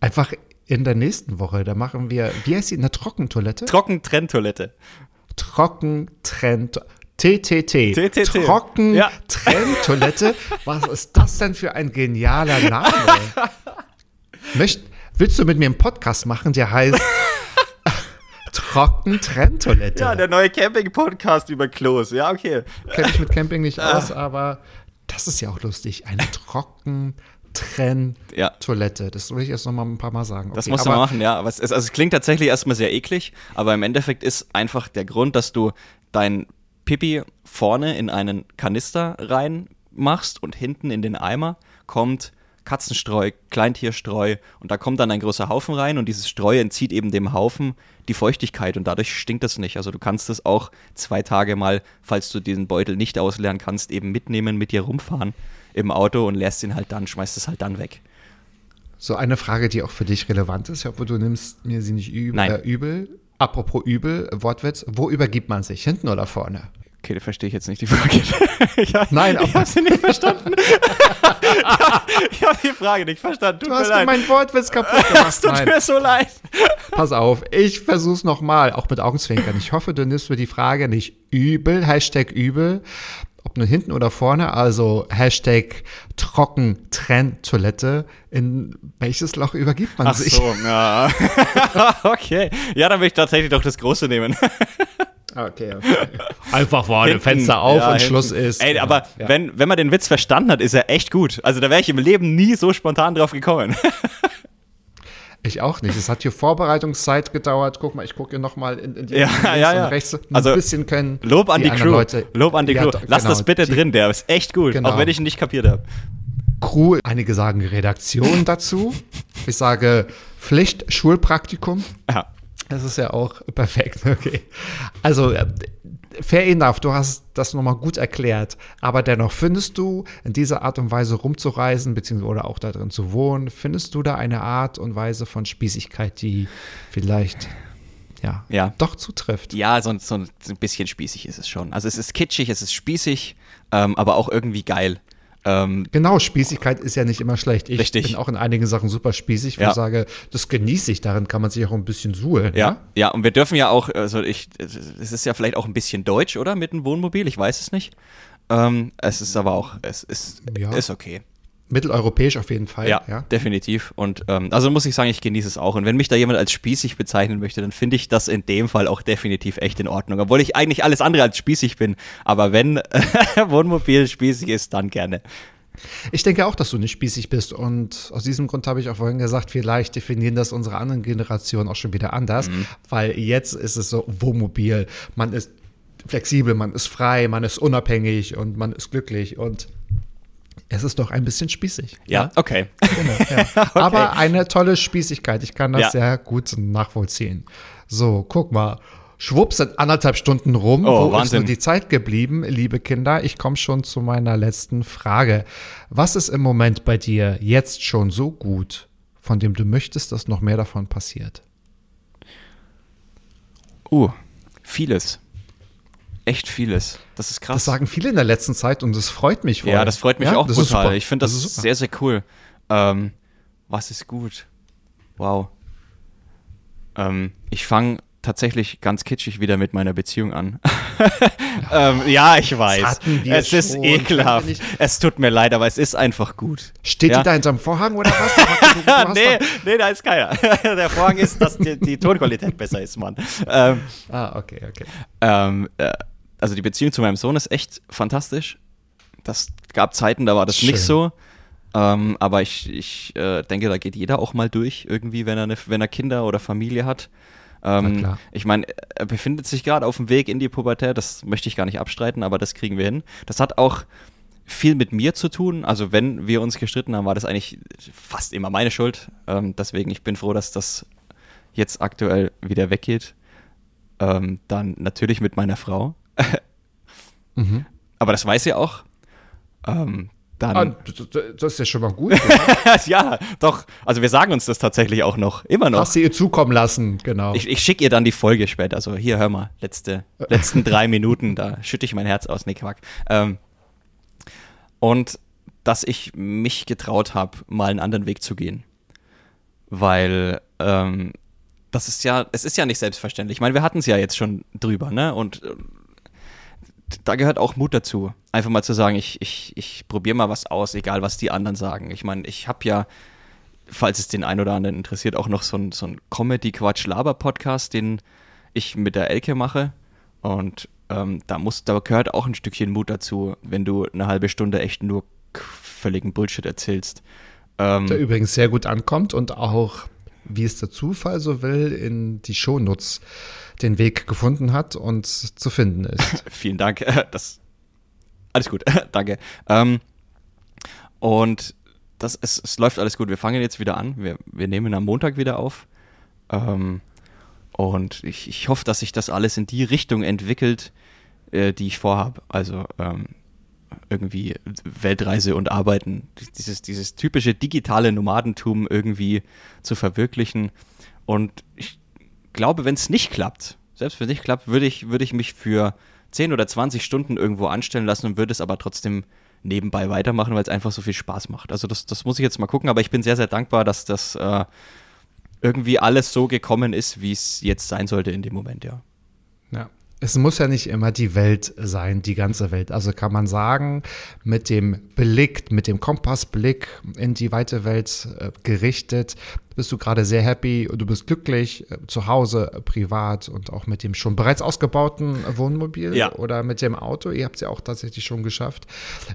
Einfach in der nächsten Woche, da machen wir, wie heißt die, eine Trockentoilette? Trockentrenntoilette. Trockentrenntoilette. TTT. TTT. Trockentrenntoilette. Ja. Was ist das denn für ein genialer Name? <laughs> Möcht, willst du mit mir einen Podcast machen, der heißt Trockentrenntoilette? Ja, der neue Camping-Podcast über Klos. Ja, okay. Kenne ich mit Camping nicht aus, aber das ist ja auch lustig. Eine Trockentrenntoilette. Ja. Das will ich erst noch mal ein paar Mal sagen. Okay, das musst du mal machen, ja. Aber es, also es klingt tatsächlich erstmal sehr eklig, aber im Endeffekt ist einfach der Grund, dass du dein Pipi vorne in einen Kanister reinmachst und hinten in den Eimer kommt Katzenstreu, Kleintierstreu und da kommt dann ein großer Haufen rein und dieses Streu entzieht eben dem Haufen die Feuchtigkeit und dadurch stinkt es nicht. Also du kannst es auch zwei Tage mal, falls du diesen Beutel nicht ausleeren kannst, eben mitnehmen, mit dir rumfahren im Auto und leerst ihn halt dann, schmeißt es halt dann weg. So eine Frage, die auch für dich relevant ist, obwohl du nimmst mir sie nicht übel. Äh, übel. Apropos übel, Wortwitz, wo übergibt man sich? Hinten oder vorne? Okay, da verstehe ich jetzt nicht die Frage. <laughs> ich, Nein, ich habe sie nicht verstanden. <laughs> ich habe die Frage nicht verstanden. Tut du hast mir mein Wortwitz kaputt <laughs> gemacht. Es tut Nein. mir so leid. Pass auf, ich versuch's nochmal, auch mit Augenzwinkern. Ich hoffe, du nimmst mir die Frage nicht übel, Hashtag übel, ob nur hinten oder vorne, also Hashtag Trockentrenntoilette. In welches Loch übergibt man Ach sich? so, ja. okay. Ja, dann will ich tatsächlich doch das Große nehmen. Okay, okay. <laughs> Einfach vorne, Fenster auf ja, und hinten. Schluss ist. Ey, aber ja. wenn, wenn man den Witz verstanden hat, ist er echt gut. Also da wäre ich im Leben nie so spontan drauf gekommen. <laughs> Ich auch nicht. Es hat hier Vorbereitungszeit gedauert. Guck mal, ich gucke hier nochmal in, in die ja, ja, ja. rechts ein also, bisschen können. Lob an die, die Crew. Leute, Lob an die Crew. Lass genau, das bitte die, drin, der ist echt gut, genau. auch wenn ich ihn nicht kapiert habe. Crew, einige sagen Redaktion dazu. Ich sage Pflicht, Schulpraktikum. Ja. Das ist ja auch <laughs> perfekt, okay. Also, äh, fair enough, du hast das nochmal gut erklärt. Aber dennoch, findest du in dieser Art und Weise rumzureisen, beziehungsweise oder auch da drin zu wohnen, findest du da eine Art und Weise von Spießigkeit, die vielleicht ja, Ja. doch zutrifft. Ja, so, so ein bisschen spießig ist es schon. Also es ist kitschig, es ist spießig, ähm, aber auch irgendwie geil. Ähm, Genau, Spießigkeit ist ja nicht immer schlecht. Ich Richtig. bin auch in einigen Sachen super spießig, wo Ja. ich sage, das genieße ich, darin kann man sich auch ein bisschen suhlen. ja, ja, und wir dürfen ja auch, also ich, es ist ja vielleicht auch ein bisschen deutsch, oder? Mit dem Wohnmobil, ich weiß es nicht. Ähm, es ist aber auch, es ist, Ja. ist okay. Mitteleuropäisch auf jeden Fall. Ja, ja. definitiv. Und ähm, also muss ich sagen, ich genieße es auch. Und wenn mich da jemand als spießig bezeichnen möchte, dann finde ich das in dem Fall auch definitiv echt in Ordnung. Obwohl ich eigentlich alles andere als spießig bin. Aber wenn <laughs> Wohnmobil spießig ist, dann gerne. Ich denke auch, dass du nicht spießig bist. Und aus diesem Grund habe ich auch vorhin gesagt, vielleicht definieren das unsere anderen Generationen auch schon wieder anders. Mhm. Weil jetzt ist es so Wohnmobil. Man ist flexibel, man ist frei, man ist unabhängig und man ist glücklich. Und es ist doch ein bisschen spießig. Ja, okay. Genau, <laughs> ja. Aber eine tolle Spießigkeit. Ich kann das Ja. sehr gut nachvollziehen. So, guck mal. Schwupps sind anderthalb Stunden rum. Oh, Wo ist Wahnsinn. nur die Zeit geblieben, liebe Kinder? Ich komme schon zu meiner letzten Frage. Was ist im Moment bei dir jetzt schon so gut, von dem du möchtest, dass noch mehr davon passiert? Uh, vieles. Echt vieles. Das ist krass. Das sagen viele in der letzten Zeit und das freut mich voll. ja, das freut mich Ja, auch das super. Ich finde das, super. sehr, sehr cool. Ähm, was ist gut? Wow. Ähm, ich fange tatsächlich ganz kitschig wieder mit meiner Beziehung an. <laughs> ähm, ja, ich weiß. es ist schon. ekelhaft. Es tut mir leid, aber es ist einfach gut. Steht ja? die da hinterm Vorhang oder was? <laughs> Du, du nee, nee, da ist keiner. <laughs> Der Vorhang ist, dass die, die Tonqualität besser ist, Mann. Ähm, Ah, okay, okay. ähm, äh, also die Beziehung zu meinem Sohn ist echt fantastisch. Das gab Zeiten, da war das Schön. nicht so. Ähm, aber ich, ich äh, denke, da geht jeder auch mal durch, irgendwie, wenn er, eine, wenn er Kinder oder Familie hat. Ähm, ich meine, er befindet sich gerade auf dem Weg in die Pubertät, das möchte ich gar nicht abstreiten, aber das kriegen wir hin. Das hat auch viel mit mir zu tun. Also wenn wir uns gestritten haben, war das eigentlich fast immer meine Schuld. Ähm, deswegen, ich bin froh, dass das jetzt aktuell wieder weggeht. Ähm, dann natürlich mit meiner Frau. <laughs> Mhm. Aber das weiß sie auch. Ähm, Ah, dann, das, das ist ja schon mal gut. <laughs> ja, doch. Also wir sagen uns das tatsächlich auch noch. Immer noch. Hast du ihr zukommen lassen, genau. Ich, ich schicke ihr dann die Folge später. Also hier, hör mal, letzte, <laughs> letzten drei Minuten, da schütte ich mein Herz aus. Nee, Quack. Ähm, und dass ich mich getraut habe, mal einen anderen Weg zu gehen. Weil ähm, das ist ja, es ist ja nicht selbstverständlich. Ich meine, wir hatten es ja jetzt schon drüber, ne? Und äh, da gehört auch Mut dazu. Einfach mal zu sagen, ich, ich, ich probiere mal was aus, egal was die anderen sagen. Ich meine, ich habe ja, falls es den einen oder anderen interessiert, auch noch so ein, so Comedy-Quatsch-Laber-Podcast, den ich mit der Elke mache. Und ähm, da, muss, da gehört auch ein Stückchen Mut dazu, wenn du eine halbe Stunde echt nur völligen Bullshit erzählst. Ähm, der übrigens sehr gut ankommt und auch, wie es der Zufall so will, in die Shownotes den Weg gefunden hat und zu finden ist. <laughs> Vielen Dank. Das, alles gut, <laughs> danke. Ähm, und das, es, es läuft alles gut. Wir fangen jetzt wieder an. Wir, wir nehmen am Montag wieder auf. Ähm, und ich, ich hoffe, dass sich das alles in die Richtung entwickelt, äh, die ich vorhabe. Also ähm, irgendwie Weltreise und Arbeiten. Dieses, dieses typische digitale Nomadentum irgendwie zu verwirklichen. Und ich glaube, wenn es nicht klappt, selbst wenn es nicht klappt, würde ich, würde ich mich für 10 oder 20 Stunden irgendwo anstellen lassen und würde es aber trotzdem nebenbei weitermachen, weil es einfach so viel Spaß macht. Also das, das muss ich jetzt mal gucken, aber ich bin sehr, sehr dankbar, dass das äh, irgendwie alles so gekommen ist, wie es jetzt sein sollte in dem Moment, ja. Ja. Es muss ja nicht immer die Welt sein, die ganze Welt. Also kann man sagen, mit dem Blick, mit dem Kompassblick in die weite Welt äh, gerichtet, bist du gerade sehr happy und du bist glücklich äh, zu Hause, äh, privat und auch mit dem schon bereits ausgebauten äh, Wohnmobil Ja. oder mit dem Auto. Ihr habt es ja auch tatsächlich schon geschafft.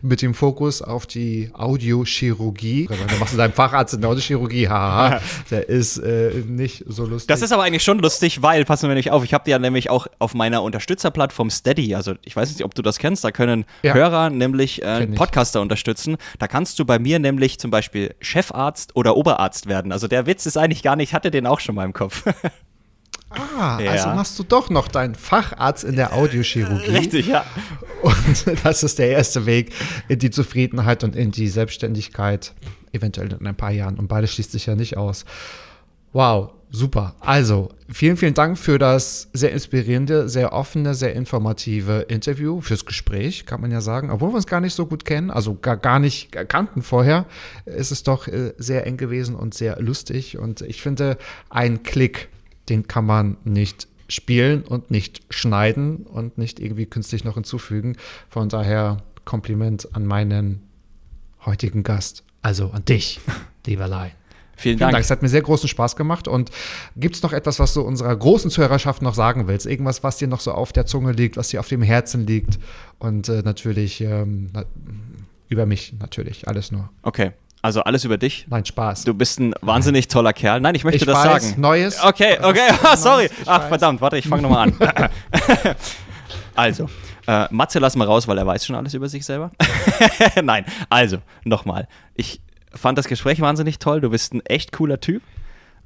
Mit dem Fokus auf die Audiochirurgie. <laughs> Du machst deinen Facharzt in der Audiochirurgie, haha. Der ist äh, nicht so lustig. Das ist aber eigentlich schon lustig, weil, passen wir nicht auf, ich habe dir ja nämlich auch auf meiner Unterstützerplattform Steady, also ich weiß nicht, ob du das kennst, da können Ja. Hörer nämlich äh. Podcaster unterstützen. Da kannst du bei mir nämlich zum Beispiel Chefarzt oder Oberarzt werden. Also der Witz ist eigentlich gar nicht, ich hatte den auch schon mal im Kopf. <laughs> Ah, Ja. also machst du doch noch deinen Facharzt in der Audiochirurgie. Richtig, ja. <laughs> Und das ist der erste Weg in die Zufriedenheit und in die Selbstständigkeit, eventuell in ein paar Jahren. Und beides schließt sich ja nicht aus. Wow, super. Also, vielen, vielen Dank für das sehr inspirierende, sehr offene, sehr informative Interview, fürs Gespräch, kann man ja sagen. Obwohl wir uns gar nicht so gut kennen, also gar, gar nicht kannten vorher, ist es doch äh, sehr eng gewesen und sehr lustig. Und ich finde, ein Klick, den kann man nicht spielen und nicht schneiden und nicht irgendwie künstlich noch hinzufügen. Von daher Kompliment an meinen heutigen Gast, also an dich, <laughs> lieber Lai. Vielen, Dank. Dank. Es hat mir sehr großen Spaß gemacht. Und gibt es noch etwas, was du unserer großen Zuhörerschaft noch sagen willst? Irgendwas, was dir noch so auf der Zunge liegt, was dir auf dem Herzen liegt? Und äh, natürlich ähm, über mich, natürlich, alles nur. Okay. Also alles über dich. Nein, Spaß. Du bist ein wahnsinnig toller Kerl. Nein, ich möchte ich das weiß, sagen. Neues. Okay, okay, <laughs> sorry. Ach, verdammt, warte, ich fange nochmal an. <laughs> also, äh, Matze lassen wir raus, weil er weiß schon alles über sich selber. <laughs> Nein, also, nochmal. Ich fand das Gespräch wahnsinnig toll. Du bist ein echt cooler Typ.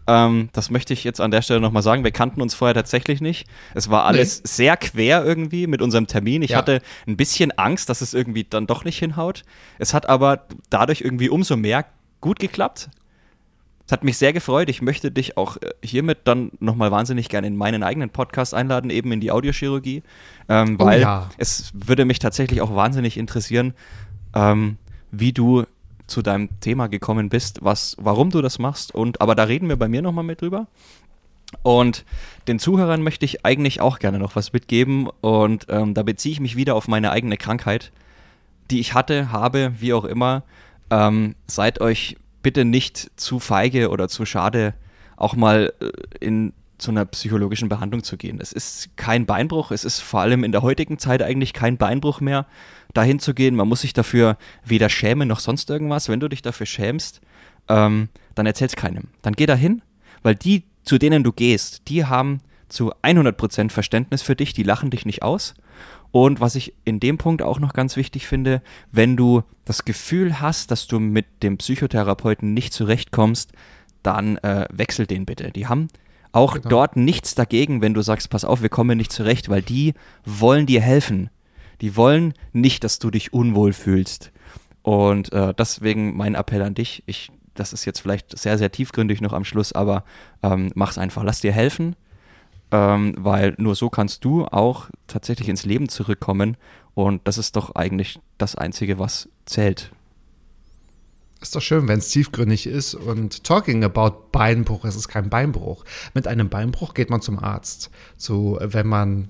Ähm, das möchte ich jetzt an der Stelle nochmal sagen. Wir kannten uns vorher tatsächlich nicht. Es war alles nee. sehr quer irgendwie mit unserem Termin. Ich ja. hatte ein bisschen Angst, dass es irgendwie dann doch nicht hinhaut. Es hat aber dadurch irgendwie umso mehr gut geklappt. Es hat mich sehr gefreut. Ich möchte dich auch äh, hiermit dann nochmal wahnsinnig gerne in meinen eigenen Podcast einladen, eben in die Audiochirurgie, ähm, oh weil oh ja. es würde mich tatsächlich auch wahnsinnig interessieren, ähm, wie du zu deinem Thema gekommen bist, was, warum du das machst. Und aber da reden wir bei mir nochmal mit drüber. Und den Zuhörern möchte ich eigentlich auch gerne noch was mitgeben. Und ähm, da beziehe ich mich wieder auf meine eigene Krankheit, die ich hatte, habe, wie auch immer. Ähm, seid euch bitte nicht zu feige oder zu schade, auch mal äh, in zu einer psychologischen Behandlung zu gehen. Es ist kein Beinbruch, es ist vor allem in der heutigen Zeit eigentlich kein Beinbruch mehr, dahin zu gehen. Man muss sich dafür weder schämen noch sonst irgendwas. Wenn du dich dafür schämst, ähm, dann erzähl's keinem. Dann geh dahin, weil die, zu denen du gehst, die haben zu 100% Verständnis für dich, die lachen dich nicht aus. Und was ich in dem Punkt auch noch ganz wichtig finde, wenn du das Gefühl hast, dass du mit dem Psychotherapeuten nicht zurechtkommst, dann äh, wechsel den bitte. Die haben auch genau. dort nichts dagegen, wenn du sagst, pass auf, wir kommen nicht zurecht, weil die wollen dir helfen. Die wollen nicht, dass du dich unwohl fühlst. Und äh, deswegen mein Appell an dich. Ich, das ist jetzt vielleicht sehr, sehr tiefgründig noch am Schluss, aber ähm, mach's einfach. Lass dir helfen, ähm, weil nur so kannst du auch tatsächlich ins Leben zurückkommen. Und das ist doch eigentlich das Einzige, was zählt. Ist doch schön, wenn es tiefgründig ist und talking about Beinbruch, es ist kein Beinbruch. Mit einem Beinbruch geht man zum Arzt. So, wenn man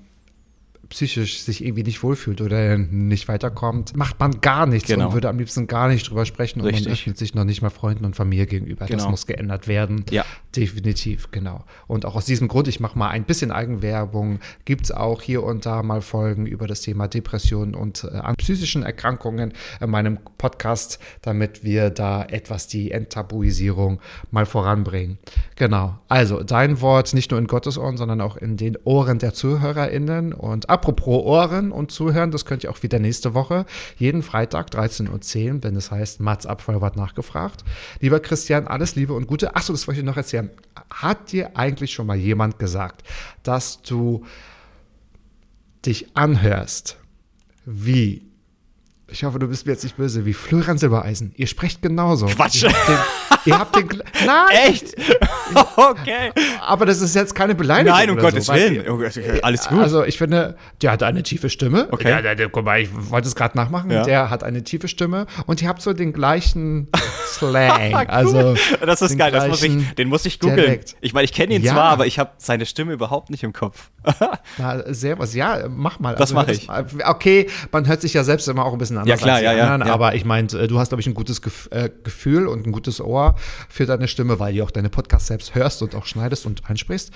psychisch sich irgendwie nicht wohlfühlt oder nicht weiterkommt, macht man gar nichts genau. und würde am liebsten gar nicht drüber sprechen und Richtig. man öffnet sich noch nicht mal Freunden und Familie gegenüber. Genau. Das muss geändert werden. Ja. Definitiv, genau. Und auch aus diesem Grund, ich mache mal ein bisschen Eigenwerbung, gibt es auch hier und da mal Folgen über das Thema Depressionen und äh, an psychischen Erkrankungen in meinem Podcast, damit wir da etwas die Enttabuisierung mal voranbringen. Genau. Also dein Wort nicht nur in Gottes Ohren, sondern auch in den Ohren der ZuhörerInnen und apropos Ohren und Zuhören, das könnt ihr auch wieder nächste Woche, jeden Freitag 13.10 Uhr, wenn es heißt Mats Abfeuerbart nachgefragt. Lieber Christian, alles Liebe und Gute. Achso, das wollte ich noch erzählen. Hat dir eigentlich schon mal jemand gesagt, dass du dich anhörst wie ich hoffe, du bist mir jetzt nicht böse, wie Florian Silbereisen. Ihr sprecht genauso. Quatsch. Ihr habt den, <laughs> ihr habt den <laughs> Nein! Echt? <laughs> okay. Aber das ist jetzt keine Beleidigung. Nein, um Gottes so, Willen. Oh alles gut. Also, ich finde, der hat eine tiefe Stimme. Okay. Der, der, der, guck mal, ich wollte es gerade nachmachen. Ja. Der hat eine tiefe Stimme und ihr habt so den gleichen <laughs> Slang. also, das ist geil. Das muss ich, den muss ich googeln. Ich meine, ich kenne ihn ja. zwar, aber ich habe seine Stimme überhaupt nicht im Kopf. Na, sehr was. Ja, mach mal. Das also, mache ich. Okay, man hört sich ja selbst immer auch ein bisschen anders ja, klar, ja, anderen, ja, aber ich meinte, äh, du hast, glaube ich, ein gutes äh, Gefühl und ein gutes Ohr für deine Stimme, weil du auch deine Podcasts selbst hörst und auch schneidest und einsprichst.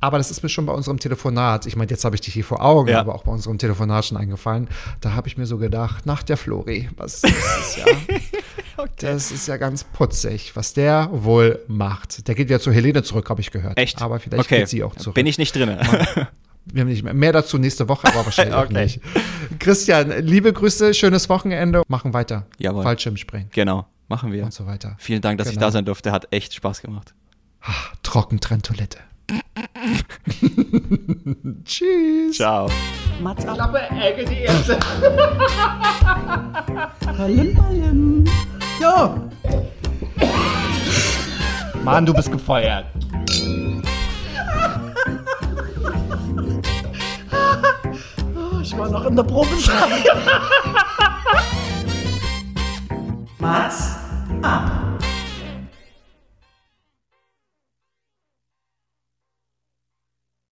Aber das ist mir schon bei unserem Telefonat, ich meine, jetzt habe ich dich hier vor Augen, ja. aber auch bei unserem Telefonat schon eingefallen. Da habe ich mir so gedacht, nach der Flori, was das ist ja, <laughs> okay. das ist ja ganz putzig, was der wohl macht. Der geht ja zu Helene zurück, habe ich gehört. Echt? Aber vielleicht okay. geht sie auch zurück. Bin ich nicht drin. <laughs> Wir haben nicht mehr. mehr dazu nächste Woche, aber wahrscheinlich <laughs> okay. auch nicht. Christian, liebe Grüße, schönes Wochenende. Machen weiter. Jawohl. Fallschirmspringen. Genau, Machen wir. Und so weiter. Vielen Dank, dass genau. ich da genau. sein durfte. Hat echt Spaß gemacht. Ach, Trockentrenntoilette. <laughs> Tschüss. Ciao. Mats Klappe, Ecke, die erste. hallim, hallim. Jo. Mann, du bist gefeuert. Oh, ich war noch in der Probe. Mats? up.